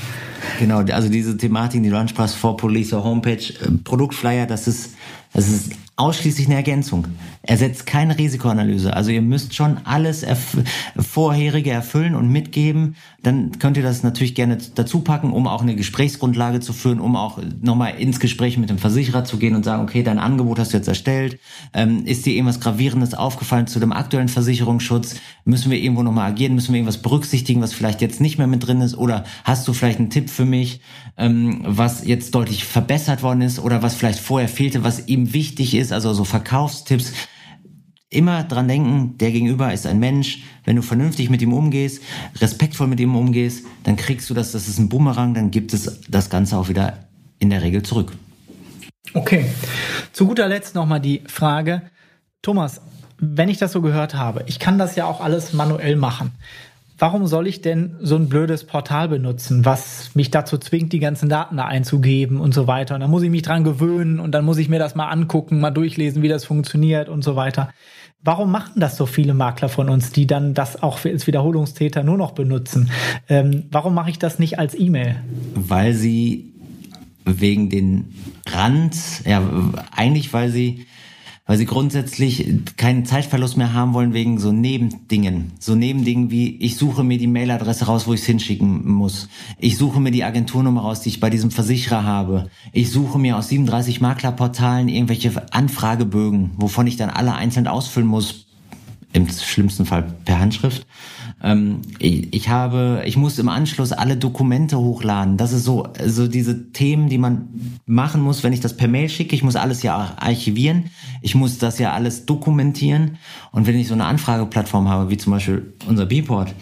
Genau, also diese Thematik, die du ansprachst, Police Homepage, äh, Produktflyer, das ist, das ist ausschließlich eine Ergänzung. Er setzt keine Risikoanalyse. Also ihr müsst schon alles erf vorherige erfüllen und mitgeben. Dann könnt ihr das natürlich gerne dazu packen, um auch eine Gesprächsgrundlage zu führen, um auch nochmal ins Gespräch mit dem Versicherer zu gehen und sagen, okay, dein Angebot hast du jetzt erstellt. Ähm, ist dir irgendwas Gravierendes aufgefallen zu dem aktuellen Versicherungsschutz? Müssen wir irgendwo nochmal agieren? Müssen wir irgendwas berücksichtigen, was vielleicht jetzt nicht mehr mit drin ist? Oder hast du vielleicht einen Tipp für mich, ähm, was jetzt deutlich verbessert worden ist oder was vielleicht vorher fehlte, was ihm wichtig ist? Also so Verkaufstipps immer dran denken, der Gegenüber ist ein Mensch. Wenn du vernünftig mit ihm umgehst, respektvoll mit ihm umgehst, dann kriegst du das, das ist ein Bumerang, dann gibt es das Ganze auch wieder in der Regel zurück. Okay. Zu guter Letzt nochmal die Frage, Thomas, wenn ich das so gehört habe, ich kann das ja auch alles manuell machen. Warum soll ich denn so ein blödes Portal benutzen, was mich dazu zwingt, die ganzen Daten da einzugeben und so weiter? Und dann muss ich mich dran gewöhnen und dann muss ich mir das mal angucken, mal durchlesen, wie das funktioniert und so weiter. Warum machen das so viele Makler von uns, die dann das auch als Wiederholungstäter nur noch benutzen? Ähm, warum mache ich das nicht als E-Mail? Weil sie wegen den Rand, ja, eigentlich weil sie weil sie grundsätzlich keinen Zeitverlust mehr haben wollen wegen so Nebendingen. So Nebendingen wie, ich suche mir die Mailadresse raus, wo ich es hinschicken muss. Ich suche mir die Agenturnummer raus, die ich bei diesem Versicherer habe. Ich suche mir aus 37 Maklerportalen irgendwelche Anfragebögen, wovon ich dann alle einzeln ausfüllen muss. Im schlimmsten Fall per Handschrift. Ähm, ich, habe, ich muss im Anschluss alle Dokumente hochladen. Das ist so, so diese Themen, die man machen muss, wenn ich das per Mail schicke. Ich muss alles ja archivieren. Ich muss das ja alles dokumentieren. Und wenn ich so eine Anfrageplattform habe, wie zum Beispiel unser Bport,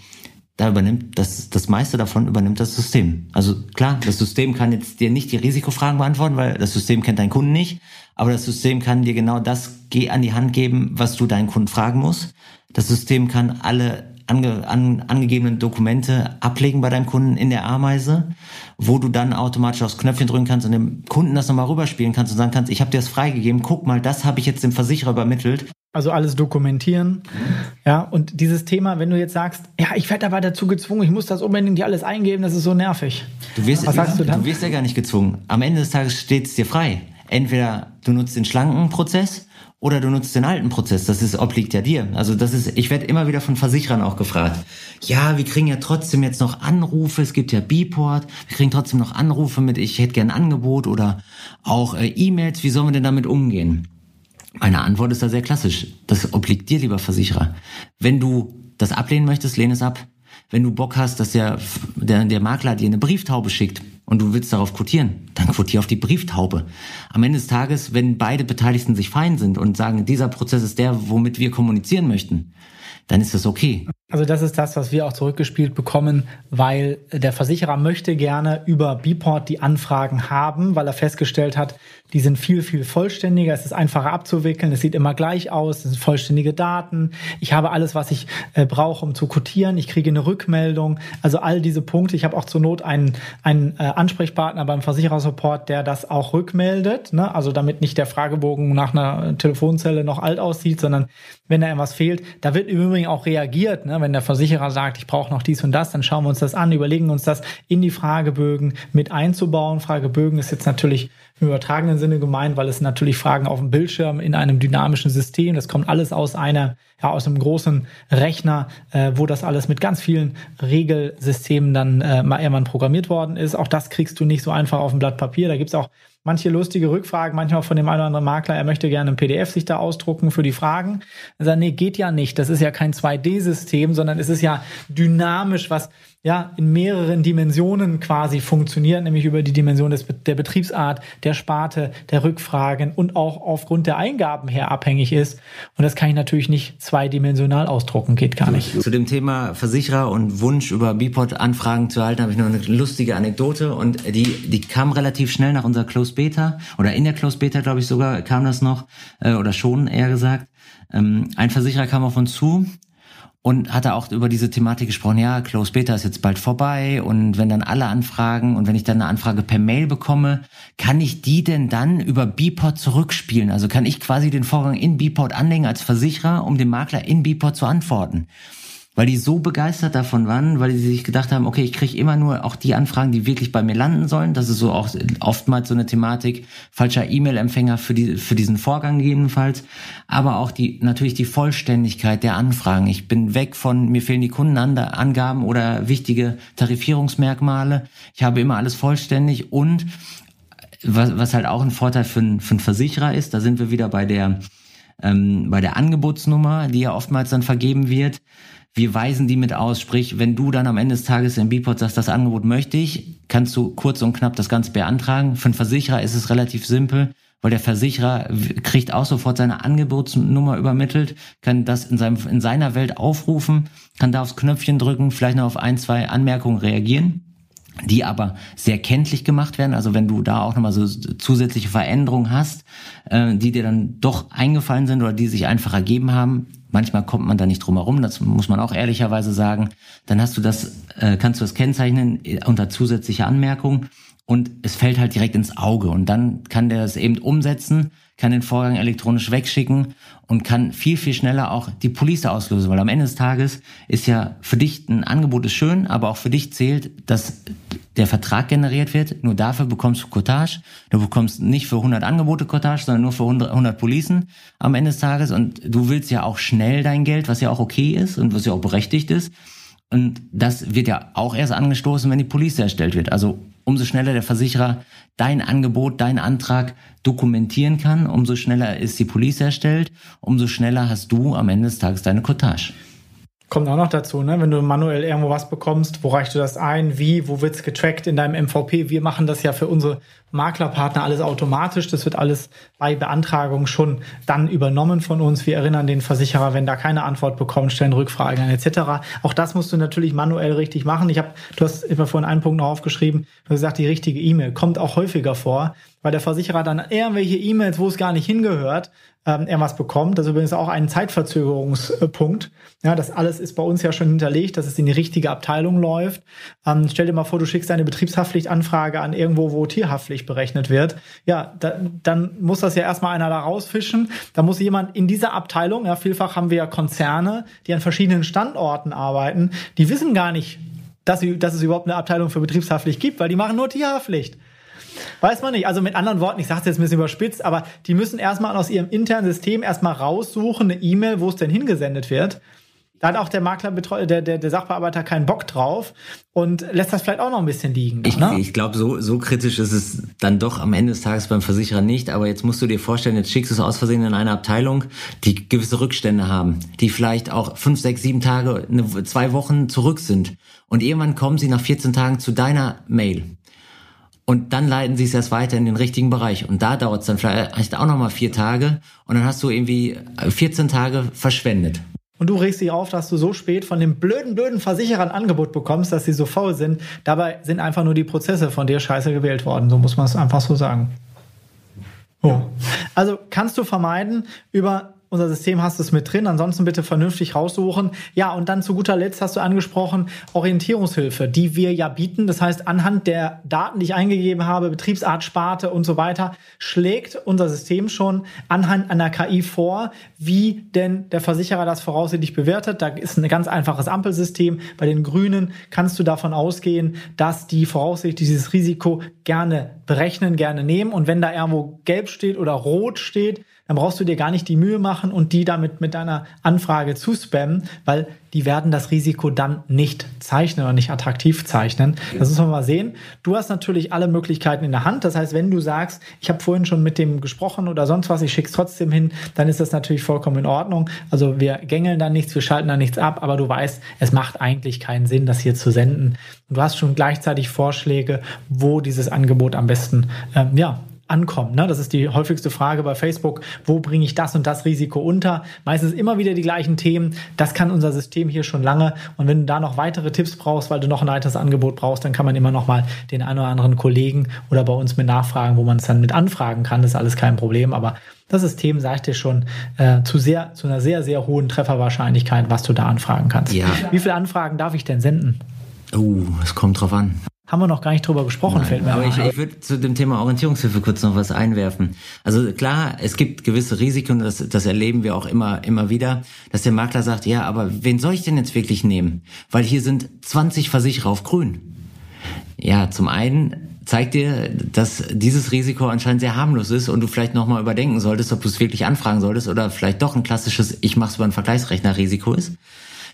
da übernimmt das, das meiste davon übernimmt das System. Also klar, das System kann jetzt dir nicht die Risikofragen beantworten, weil das System kennt deinen Kunden nicht. Aber das System kann dir genau das an die Hand geben, was du deinen Kunden fragen musst. Das System kann alle ange, an, angegebenen Dokumente ablegen bei deinem Kunden in der Ameise, wo du dann automatisch aufs Knöpfchen drücken kannst und dem Kunden das nochmal rüberspielen kannst und sagen kannst, ich habe dir das freigegeben, guck mal, das habe ich jetzt dem Versicherer übermittelt. Also alles dokumentieren. Ja, und dieses Thema, wenn du jetzt sagst, ja, ich werde aber dazu gezwungen, ich muss das unbedingt alles eingeben, das ist so nervig. Du wirst, Was sagst du dann? Du wirst ja gar nicht gezwungen. Am Ende des Tages steht es dir frei. Entweder du nutzt den schlanken Prozess oder du nutzt den alten Prozess. Das ist obliegt ja dir. Also das ist, ich werde immer wieder von Versicherern auch gefragt. Ja, wir kriegen ja trotzdem jetzt noch Anrufe. Es gibt ja B-Port. Wir kriegen trotzdem noch Anrufe mit, ich hätte gern ein Angebot oder auch äh, E-Mails. Wie sollen wir denn damit umgehen? Meine Antwort ist da sehr klassisch. Das obliegt dir, lieber Versicherer. Wenn du das ablehnen möchtest, lehne es ab. Wenn du Bock hast, dass der, der, der Makler dir eine Brieftaube schickt, und du willst darauf quotieren, dann quotier auf die Brieftaube. Am Ende des Tages, wenn beide Beteiligten sich fein sind und sagen, dieser Prozess ist der, womit wir kommunizieren möchten, dann ist das okay. Also das ist das, was wir auch zurückgespielt bekommen, weil der Versicherer möchte gerne über Bport die Anfragen haben, weil er festgestellt hat, die sind viel, viel vollständiger, es ist einfacher abzuwickeln, es sieht immer gleich aus, es sind vollständige Daten, ich habe alles, was ich äh, brauche, um zu kotieren, ich kriege eine Rückmeldung, also all diese Punkte. Ich habe auch zur Not einen, einen äh, Ansprechpartner beim Versicherersupport, der das auch rückmeldet, ne? also damit nicht der Fragebogen nach einer Telefonzelle noch alt aussieht, sondern wenn da irgendwas fehlt, da wird im Übrigen auch reagiert, ne? Wenn der Versicherer sagt, ich brauche noch dies und das, dann schauen wir uns das an, überlegen uns das in die Fragebögen mit einzubauen. Fragebögen ist jetzt natürlich im übertragenen Sinne gemeint, weil es natürlich Fragen auf dem Bildschirm in einem dynamischen System, das kommt alles aus einer, ja, aus einem großen Rechner, äh, wo das alles mit ganz vielen Regelsystemen dann äh, mal irgendwann programmiert worden ist. Auch das kriegst du nicht so einfach auf dem Blatt Papier. Da gibt's auch manche lustige Rückfragen, manchmal von dem einen oder anderen Makler, er möchte gerne ein PDF sich da ausdrucken für die Fragen. Er sagt, nee, geht ja nicht. Das ist ja kein 2D-System, sondern es ist ja dynamisch, was ja in mehreren Dimensionen quasi funktioniert, nämlich über die Dimension des, der Betriebsart, der Sparte, der Rückfragen und auch aufgrund der Eingaben her abhängig ist. Und das kann ich natürlich nicht zweidimensional ausdrucken, geht gar nicht. Zu dem Thema Versicherer und Wunsch über Bipod Anfragen zu erhalten, habe ich noch eine lustige Anekdote und die die kam relativ schnell nach unserer Close Beta oder in der Close Beta glaube ich sogar kam das noch äh, oder schon eher gesagt. Ähm, ein Versicherer kam auf uns zu und hatte auch über diese Thematik gesprochen, ja, Close Beta ist jetzt bald vorbei und wenn dann alle Anfragen und wenn ich dann eine Anfrage per Mail bekomme, kann ich die denn dann über Bpod zurückspielen? Also kann ich quasi den Vorgang in Bpod anlegen als Versicherer, um dem Makler in Bpod zu antworten? Weil die so begeistert davon waren, weil sie sich gedacht haben, okay, ich kriege immer nur auch die Anfragen, die wirklich bei mir landen sollen. Das ist so auch oftmals so eine Thematik falscher E-Mail-Empfänger für, die, für diesen Vorgang gegebenenfalls. Aber auch die natürlich die Vollständigkeit der Anfragen. Ich bin weg von, mir fehlen die Kundenangaben oder wichtige Tarifierungsmerkmale. Ich habe immer alles vollständig und was, was halt auch ein Vorteil für, einen, für einen Versicherer ist, da sind wir wieder bei der ähm, bei der Angebotsnummer, die ja oftmals dann vergeben wird wir weisen die mit aus. Sprich, wenn du dann am Ende des Tages im Bipod sagst, das Angebot möchte ich, kannst du kurz und knapp das Ganze beantragen. Für einen Versicherer ist es relativ simpel, weil der Versicherer kriegt auch sofort seine Angebotsnummer übermittelt, kann das in, seinem, in seiner Welt aufrufen, kann da aufs Knöpfchen drücken, vielleicht noch auf ein, zwei Anmerkungen reagieren die aber sehr kenntlich gemacht werden. Also wenn du da auch nochmal so zusätzliche Veränderungen hast, äh, die dir dann doch eingefallen sind oder die sich einfach ergeben haben, Manchmal kommt man da nicht drum herum, das muss man auch ehrlicherweise sagen. Dann hast du das, äh, kannst du das kennzeichnen äh, unter zusätzliche Anmerkung. Und es fällt halt direkt ins Auge. Und dann kann der das eben umsetzen, kann den Vorgang elektronisch wegschicken und kann viel, viel schneller auch die Police auslösen, weil am Ende des Tages ist ja für dich ein Angebot ist schön, aber auch für dich zählt, dass der Vertrag generiert wird. Nur dafür bekommst du Cottage. Du bekommst nicht für 100 Angebote Cottage, sondern nur für 100, 100 Policen am Ende des Tages. Und du willst ja auch schnell dein Geld, was ja auch okay ist und was ja auch berechtigt ist. Und das wird ja auch erst angestoßen, wenn die Police erstellt wird. Also umso schneller der Versicherer dein Angebot, dein Antrag dokumentieren kann, umso schneller ist die Police erstellt, umso schneller hast du am Ende des Tages deine Cottage. Kommt auch noch dazu, ne? wenn du manuell irgendwo was bekommst, wo reichst du das ein, wie, wo wird's getrackt in deinem MVP? Wir machen das ja für unsere Maklerpartner alles automatisch. Das wird alles bei Beantragung schon dann übernommen von uns. Wir erinnern den Versicherer, wenn da keine Antwort bekommt, stellen Rückfragen etc. Auch das musst du natürlich manuell richtig machen. Ich habe, du hast immer vorhin einen Punkt noch aufgeschrieben, du hast gesagt, die richtige E-Mail kommt auch häufiger vor, weil der Versicherer dann irgendwelche E-Mails, wo es gar nicht hingehört, ähm, irgendwas bekommt. Das ist übrigens auch ein Zeitverzögerungspunkt. Ja, das alles ist bei uns ja schon hinterlegt, dass es in die richtige Abteilung läuft. Ähm, stell dir mal vor, du schickst eine Betriebshaftpflichtanfrage an irgendwo, wo Tierhaftpflicht berechnet wird. Ja, da, dann muss das ja erstmal einer da rausfischen. Da muss jemand in dieser Abteilung, ja, vielfach haben wir ja Konzerne, die an verschiedenen Standorten arbeiten, die wissen gar nicht, dass, sie, dass es überhaupt eine Abteilung für Betriebshaftpflicht gibt, weil die machen nur Tierhaftpflicht. Weiß man nicht. Also mit anderen Worten, ich sage es jetzt ein bisschen überspitzt, aber die müssen erstmal aus ihrem internen System erstmal raussuchen, eine E-Mail, wo es denn hingesendet wird. Da hat auch der Makler, der, der, der Sachbearbeiter keinen Bock drauf und lässt das vielleicht auch noch ein bisschen liegen. Ich, ne? ich glaube, so, so kritisch ist es dann doch am Ende des Tages beim Versicherer nicht. Aber jetzt musst du dir vorstellen, jetzt schickst du es aus Versehen in eine Abteilung, die gewisse Rückstände haben, die vielleicht auch fünf, sechs, sieben Tage, eine, zwei Wochen zurück sind. Und irgendwann kommen sie nach 14 Tagen zu deiner Mail und dann leiten sie es erst weiter in den richtigen Bereich. Und da dauert es dann vielleicht auch nochmal vier Tage und dann hast du irgendwie 14 Tage verschwendet. Und du regst dich auf, dass du so spät von dem blöden, blöden Versicherer ein Angebot bekommst, dass sie so faul sind. Dabei sind einfach nur die Prozesse von dir scheiße gewählt worden. So muss man es einfach so sagen. Oh. Also kannst du vermeiden, über unser System hast es mit drin. Ansonsten bitte vernünftig raussuchen. Ja, und dann zu guter Letzt hast du angesprochen Orientierungshilfe, die wir ja bieten. Das heißt, anhand der Daten, die ich eingegeben habe, Betriebsart, Sparte und so weiter, schlägt unser System schon anhand einer KI vor, wie denn der Versicherer das voraussichtlich bewertet. Da ist ein ganz einfaches Ampelsystem. Bei den Grünen kannst du davon ausgehen, dass die voraussichtlich dieses Risiko gerne berechnen, gerne nehmen. Und wenn da irgendwo gelb steht oder rot steht, dann brauchst du dir gar nicht die Mühe machen, und die damit mit deiner Anfrage zu spammen, weil die werden das Risiko dann nicht zeichnen oder nicht attraktiv zeichnen. Das müssen wir mal sehen. Du hast natürlich alle Möglichkeiten in der Hand. Das heißt, wenn du sagst, ich habe vorhin schon mit dem gesprochen oder sonst was, ich schick's trotzdem hin, dann ist das natürlich vollkommen in Ordnung. Also wir gängeln da nichts, wir schalten da nichts ab, aber du weißt, es macht eigentlich keinen Sinn, das hier zu senden. Und du hast schon gleichzeitig Vorschläge, wo dieses Angebot am besten ähm, ja, ankommen. Ne? Das ist die häufigste Frage bei Facebook. Wo bringe ich das und das Risiko unter? Meistens immer wieder die gleichen Themen. Das kann unser System hier schon lange. Und wenn du da noch weitere Tipps brauchst, weil du noch ein weiteres Angebot brauchst, dann kann man immer noch mal den einen oder anderen Kollegen oder bei uns mit nachfragen, wo man es dann mit anfragen kann. Das ist alles kein Problem. Aber das System sagt dir schon äh, zu sehr, zu einer sehr, sehr hohen Trefferwahrscheinlichkeit, was du da anfragen kannst. Ja. Wie viele Anfragen darf ich denn senden? Oh, es kommt drauf an. Haben wir noch gar nicht drüber gesprochen, Nein, fällt mir Aber ich, ich würde zu dem Thema Orientierungshilfe kurz noch was einwerfen. Also klar, es gibt gewisse Risiken, das, das erleben wir auch immer, immer wieder, dass der Makler sagt, ja, aber wen soll ich denn jetzt wirklich nehmen? Weil hier sind 20 Versicherer auf grün. Ja, zum einen zeigt dir, dass dieses Risiko anscheinend sehr harmlos ist und du vielleicht nochmal überdenken solltest, ob du es wirklich anfragen solltest oder vielleicht doch ein klassisches Ich mach's über einen Vergleichsrechner Risiko ist.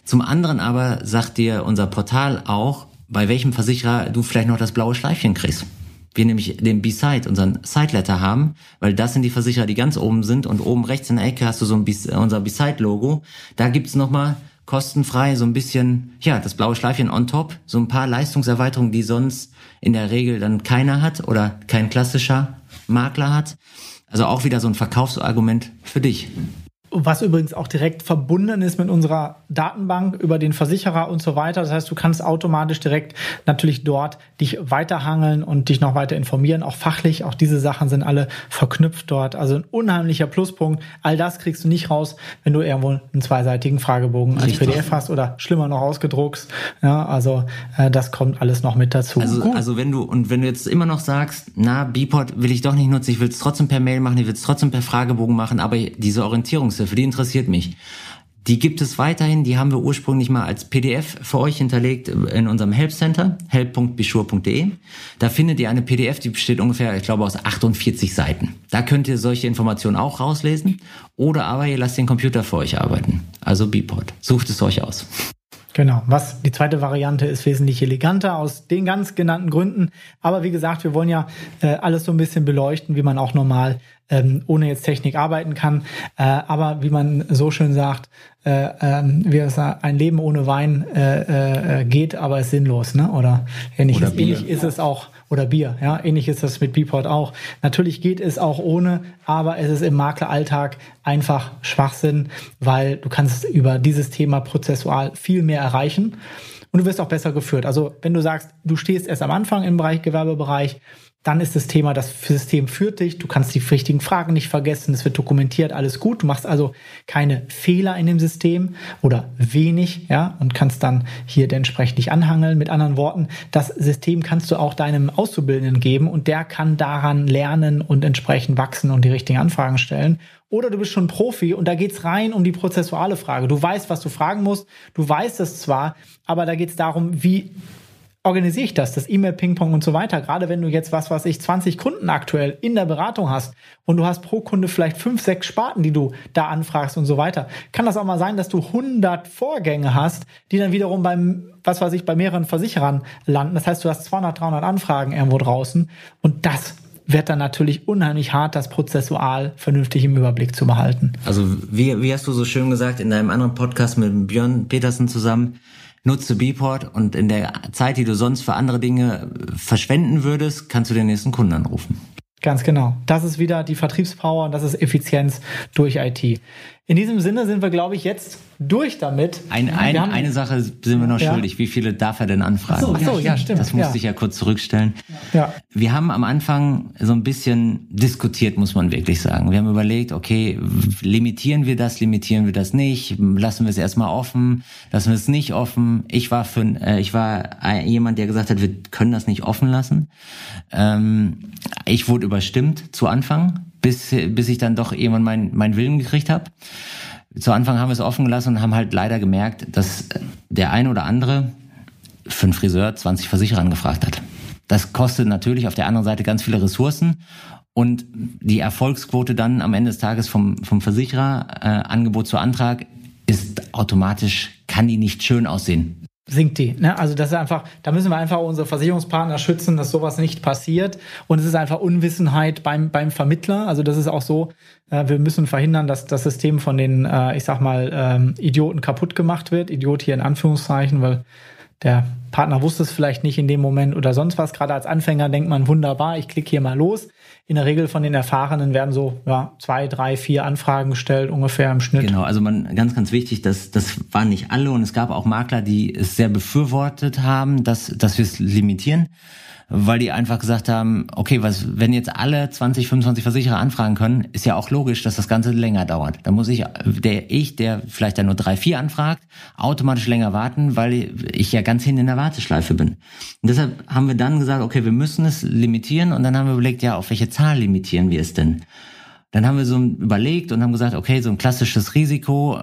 Zum anderen aber sagt dir unser Portal auch, bei welchem Versicherer du vielleicht noch das blaue Schleifchen kriegst. Wir nämlich den B-Side, unseren Side-Letter haben, weil das sind die Versicherer, die ganz oben sind und oben rechts in der Ecke hast du so ein B unser B-Side-Logo. Da gibt's nochmal kostenfrei so ein bisschen, ja, das blaue Schleifchen on top, so ein paar Leistungserweiterungen, die sonst in der Regel dann keiner hat oder kein klassischer Makler hat. Also auch wieder so ein Verkaufsargument für dich. Was übrigens auch direkt verbunden ist mit unserer Datenbank über den Versicherer und so weiter. Das heißt, du kannst automatisch direkt natürlich dort dich weiterhangeln und dich noch weiter informieren, auch fachlich. Auch diese Sachen sind alle verknüpft dort. Also ein unheimlicher Pluspunkt. All das kriegst du nicht raus, wenn du irgendwo einen zweiseitigen Fragebogen als PDF hast oder schlimmer noch ausgedruckt. Ja, also äh, das kommt alles noch mit dazu. Also, also wenn du und wenn du jetzt immer noch sagst, na, Bport will ich doch nicht nutzen, ich will es trotzdem per Mail machen, ich will es trotzdem per Fragebogen machen, aber diese Orientierungs Buchungshilfe, die interessiert mich. Die gibt es weiterhin, die haben wir ursprünglich mal als PDF für euch hinterlegt in unserem Help Center, help.bischur.de. Da findet ihr eine PDF, die besteht ungefähr, ich glaube, aus 48 Seiten. Da könnt ihr solche Informationen auch rauslesen oder aber ihr lasst den Computer für euch arbeiten. Also Bpod. Sucht es euch aus. Genau. Was die zweite Variante ist wesentlich eleganter aus den ganz genannten Gründen. Aber wie gesagt, wir wollen ja äh, alles so ein bisschen beleuchten, wie man auch normal ähm, ohne jetzt Technik arbeiten kann. Äh, aber wie man so schön sagt, äh, ähm, wie es ein Leben ohne Wein äh, äh, geht, aber ist sinnlos, ne? Oder ähnlich, Oder ähnlich ist es auch oder Bier, ja, ähnlich ist das mit Beeport auch. Natürlich geht es auch ohne, aber es ist im Makleralltag einfach Schwachsinn, weil du kannst über dieses Thema prozessual viel mehr erreichen und du wirst auch besser geführt. Also wenn du sagst, du stehst erst am Anfang im Bereich Gewerbebereich, dann ist das Thema, das System führt dich, du kannst die richtigen Fragen nicht vergessen, es wird dokumentiert, alles gut. Du machst also keine Fehler in dem System oder wenig, ja, und kannst dann hier entsprechend dich anhangeln. Mit anderen Worten, das System kannst du auch deinem Auszubildenden geben und der kann daran lernen und entsprechend wachsen und die richtigen Anfragen stellen. Oder du bist schon Profi und da geht's rein um die prozessuale Frage. Du weißt, was du fragen musst, du weißt es zwar, aber da geht's darum, wie organisiere ich das, das E-Mail-Ping-Pong und so weiter. Gerade wenn du jetzt was, was ich 20 Kunden aktuell in der Beratung hast und du hast pro Kunde vielleicht fünf, sechs Sparten, die du da anfragst und so weiter, kann das auch mal sein, dass du 100 Vorgänge hast, die dann wiederum beim, was weiß ich, bei mehreren Versicherern landen. Das heißt, du hast 200, 300 Anfragen irgendwo draußen und das wird dann natürlich unheimlich hart, das prozessual vernünftig im Überblick zu behalten. Also wie, wie hast du so schön gesagt in deinem anderen Podcast mit Björn Petersen zusammen, nutze Bport und in der Zeit, die du sonst für andere Dinge verschwenden würdest, kannst du den nächsten Kunden anrufen. Ganz genau. Das ist wieder die Vertriebspower und das ist Effizienz durch IT. In diesem Sinne sind wir, glaube ich, jetzt durch damit. Ein, ein, haben, eine Sache sind wir noch ja. schuldig. Wie viele darf er denn anfragen? Ach so, ja, stimmt. Das musste ja. ich ja kurz zurückstellen. Ja. Wir haben am Anfang so ein bisschen diskutiert, muss man wirklich sagen. Wir haben überlegt, okay, limitieren wir das, limitieren wir das nicht? Lassen wir es erstmal offen? Lassen wir es nicht offen? Ich war für, äh, ich war jemand, der gesagt hat, wir können das nicht offen lassen. Ähm, ich wurde überstimmt zu Anfang bis, bis ich dann doch irgendwann meinen mein Willen gekriegt habe. Zu Anfang haben wir es offen gelassen und haben halt leider gemerkt, dass der ein oder andere für einen Friseur 20 Versicherer angefragt hat. Das kostet natürlich auf der anderen Seite ganz viele Ressourcen und die Erfolgsquote dann am Ende des Tages vom, vom Versicherer, äh, Angebot zu Antrag, ist automatisch, kann die nicht schön aussehen sinkt die. Ne? Also das ist einfach, da müssen wir einfach unsere Versicherungspartner schützen, dass sowas nicht passiert. Und es ist einfach Unwissenheit beim, beim Vermittler. Also das ist auch so, äh, wir müssen verhindern, dass das System von den, äh, ich sag mal, ähm, Idioten kaputt gemacht wird. Idiot hier in Anführungszeichen, weil der Partner wusste es vielleicht nicht in dem Moment oder sonst was. Gerade als Anfänger denkt man, wunderbar, ich klicke hier mal los in der Regel von den Erfahrenen werden so ja, zwei, drei, vier Anfragen gestellt, ungefähr im Schnitt. Genau, also man ganz, ganz wichtig, dass das waren nicht alle und es gab auch Makler, die es sehr befürwortet haben, dass, dass wir es limitieren weil die einfach gesagt haben, okay, was, wenn jetzt alle 20, 25 Versicherer anfragen können, ist ja auch logisch, dass das Ganze länger dauert. Da muss ich, der ich, der vielleicht dann nur drei, vier anfragt, automatisch länger warten, weil ich ja ganz hinten in der Warteschleife bin. Und deshalb haben wir dann gesagt, okay, wir müssen es limitieren und dann haben wir überlegt, ja, auf welche Zahl limitieren wir es denn? Dann haben wir so überlegt und haben gesagt, okay, so ein klassisches Risiko,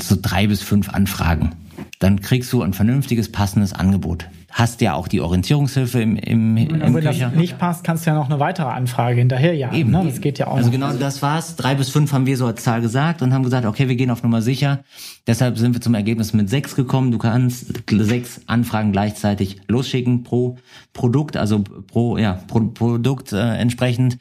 so drei bis fünf Anfragen. Dann kriegst du ein vernünftiges, passendes Angebot hast ja auch die Orientierungshilfe im, im, im Und wenn Köcher. das nicht passt, kannst du ja noch eine weitere Anfrage hinterher ja. Eben. Ne? Das geht ja auch. Also noch. genau das war's. Drei bis fünf haben wir so als Zahl gesagt und haben gesagt, okay, wir gehen auf Nummer sicher. Deshalb sind wir zum Ergebnis mit sechs gekommen. Du kannst sechs Anfragen gleichzeitig losschicken pro Produkt, also pro ja pro Produkt äh, entsprechend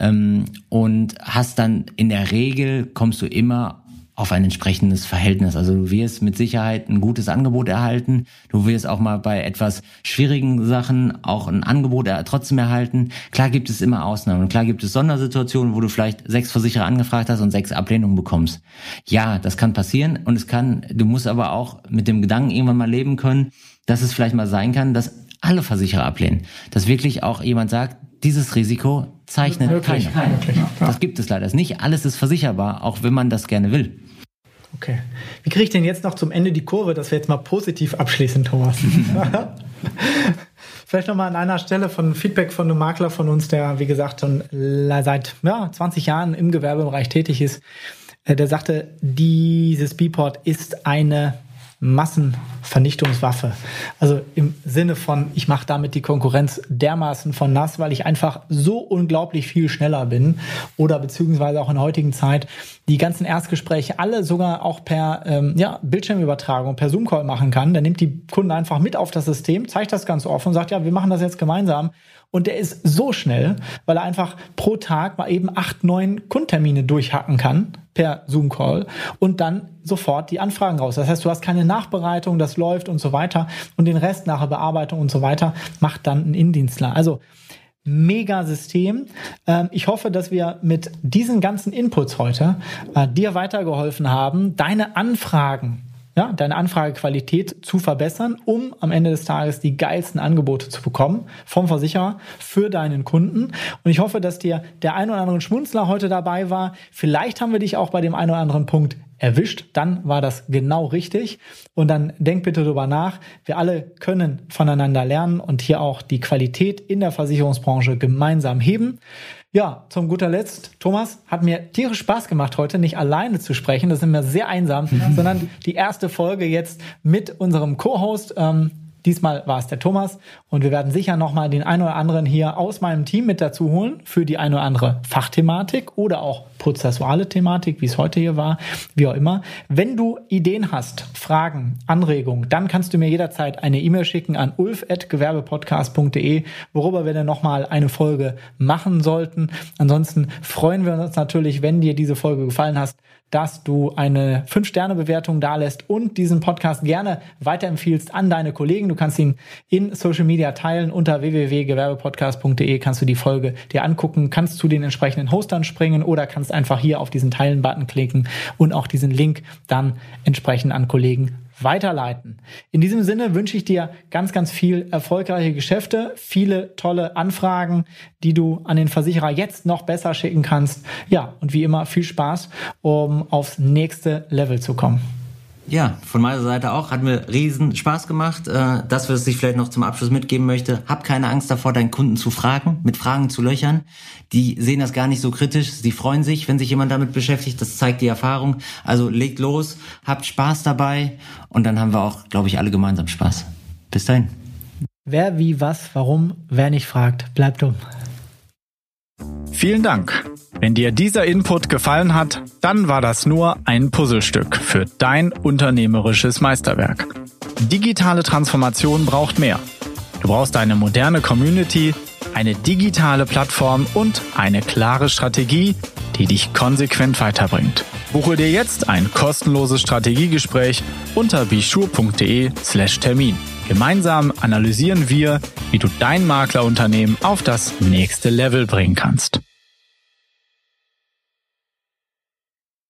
ähm, und hast dann in der Regel kommst du immer auf ein entsprechendes Verhältnis. Also du wirst mit Sicherheit ein gutes Angebot erhalten. Du wirst auch mal bei etwas schwierigen Sachen auch ein Angebot trotzdem erhalten. Klar gibt es immer Ausnahmen. Und klar gibt es Sondersituationen, wo du vielleicht sechs Versicherer angefragt hast und sechs Ablehnungen bekommst. Ja, das kann passieren. Und es kann, du musst aber auch mit dem Gedanken irgendwann mal leben können, dass es vielleicht mal sein kann, dass alle Versicherer ablehnen. Dass wirklich auch jemand sagt, dieses Risiko zeichnet Wirklich? keiner. Das gibt es leider. Nicht alles ist versicherbar, auch wenn man das gerne will. Okay. Wie kriege ich denn jetzt noch zum Ende die Kurve, dass wir jetzt mal positiv abschließen, Thomas? Vielleicht nochmal an einer Stelle von Feedback von einem Makler von uns, der, wie gesagt, schon seit ja, 20 Jahren im Gewerbebereich tätig ist. Äh, der sagte, dieses Beeport ist eine Massenvernichtungswaffe. Also im Sinne von, ich mache damit die Konkurrenz dermaßen von nass, weil ich einfach so unglaublich viel schneller bin oder beziehungsweise auch in heutigen Zeit die ganzen Erstgespräche alle sogar auch per ähm, ja, Bildschirmübertragung, per Zoom-Call machen kann. Dann nimmt die Kunden einfach mit auf das System, zeigt das ganz offen und sagt, ja, wir machen das jetzt gemeinsam. Und der ist so schnell, weil er einfach pro Tag mal eben acht, neun Kundtermine durchhacken kann per Zoom-Call und dann sofort die Anfragen raus. Das heißt, du hast keine Nachbereitung, das läuft und so weiter. Und den Rest nachher Bearbeitung und so weiter macht dann ein Indienstler. Also mega System. Ähm, ich hoffe, dass wir mit diesen ganzen Inputs heute äh, dir weitergeholfen haben, deine Anfragen ja, deine Anfragequalität zu verbessern, um am Ende des Tages die geilsten Angebote zu bekommen vom Versicherer für deinen Kunden. Und ich hoffe, dass dir der ein oder andere Schmunzler heute dabei war. Vielleicht haben wir dich auch bei dem einen oder anderen Punkt erwischt, dann war das genau richtig. Und dann denk bitte darüber nach. Wir alle können voneinander lernen und hier auch die Qualität in der Versicherungsbranche gemeinsam heben. Ja, zum guter Letzt, Thomas, hat mir tierisch Spaß gemacht, heute nicht alleine zu sprechen. Das ist mir sehr einsam, mhm. sondern die erste Folge jetzt mit unserem Co-Host. Ähm, Diesmal war es der Thomas und wir werden sicher nochmal den einen oder anderen hier aus meinem Team mit dazu holen für die eine oder andere Fachthematik oder auch prozessuale Thematik, wie es heute hier war, wie auch immer. Wenn du Ideen hast, Fragen, Anregungen, dann kannst du mir jederzeit eine E-Mail schicken an ulf.gewerbepodcast.de, worüber wir dann nochmal eine Folge machen sollten. Ansonsten freuen wir uns natürlich, wenn dir diese Folge gefallen hast, dass du eine 5-Sterne-Bewertung dalässt und diesen Podcast gerne weiterempfiehlst an deine Kollegen. Du kannst ihn in Social Media teilen. Unter www.gewerbepodcast.de kannst du die Folge dir angucken, kannst zu den entsprechenden Hostern springen oder kannst einfach hier auf diesen Teilen-Button klicken und auch diesen Link dann entsprechend an Kollegen weiterleiten. In diesem Sinne wünsche ich dir ganz, ganz viel erfolgreiche Geschäfte, viele tolle Anfragen, die du an den Versicherer jetzt noch besser schicken kannst. Ja, und wie immer viel Spaß, um aufs nächste Level zu kommen. Ja, von meiner Seite auch. Hat mir riesen Spaß gemacht. Äh, das, was ich vielleicht noch zum Abschluss mitgeben möchte, hab keine Angst davor, deinen Kunden zu fragen, mit Fragen zu löchern. Die sehen das gar nicht so kritisch. Sie freuen sich, wenn sich jemand damit beschäftigt. Das zeigt die Erfahrung. Also legt los, habt Spaß dabei und dann haben wir auch, glaube ich, alle gemeinsam Spaß. Bis dahin. Wer, wie, was, warum, wer nicht fragt, bleibt dumm. Vielen Dank. Wenn dir dieser Input gefallen hat, dann war das nur ein Puzzlestück für dein unternehmerisches Meisterwerk. Digitale Transformation braucht mehr. Du brauchst eine moderne Community, eine digitale Plattform und eine klare Strategie, die dich konsequent weiterbringt. Buche dir jetzt ein kostenloses Strategiegespräch unter bischur.de slash Termin. Gemeinsam analysieren wir, wie du dein Maklerunternehmen auf das nächste Level bringen kannst.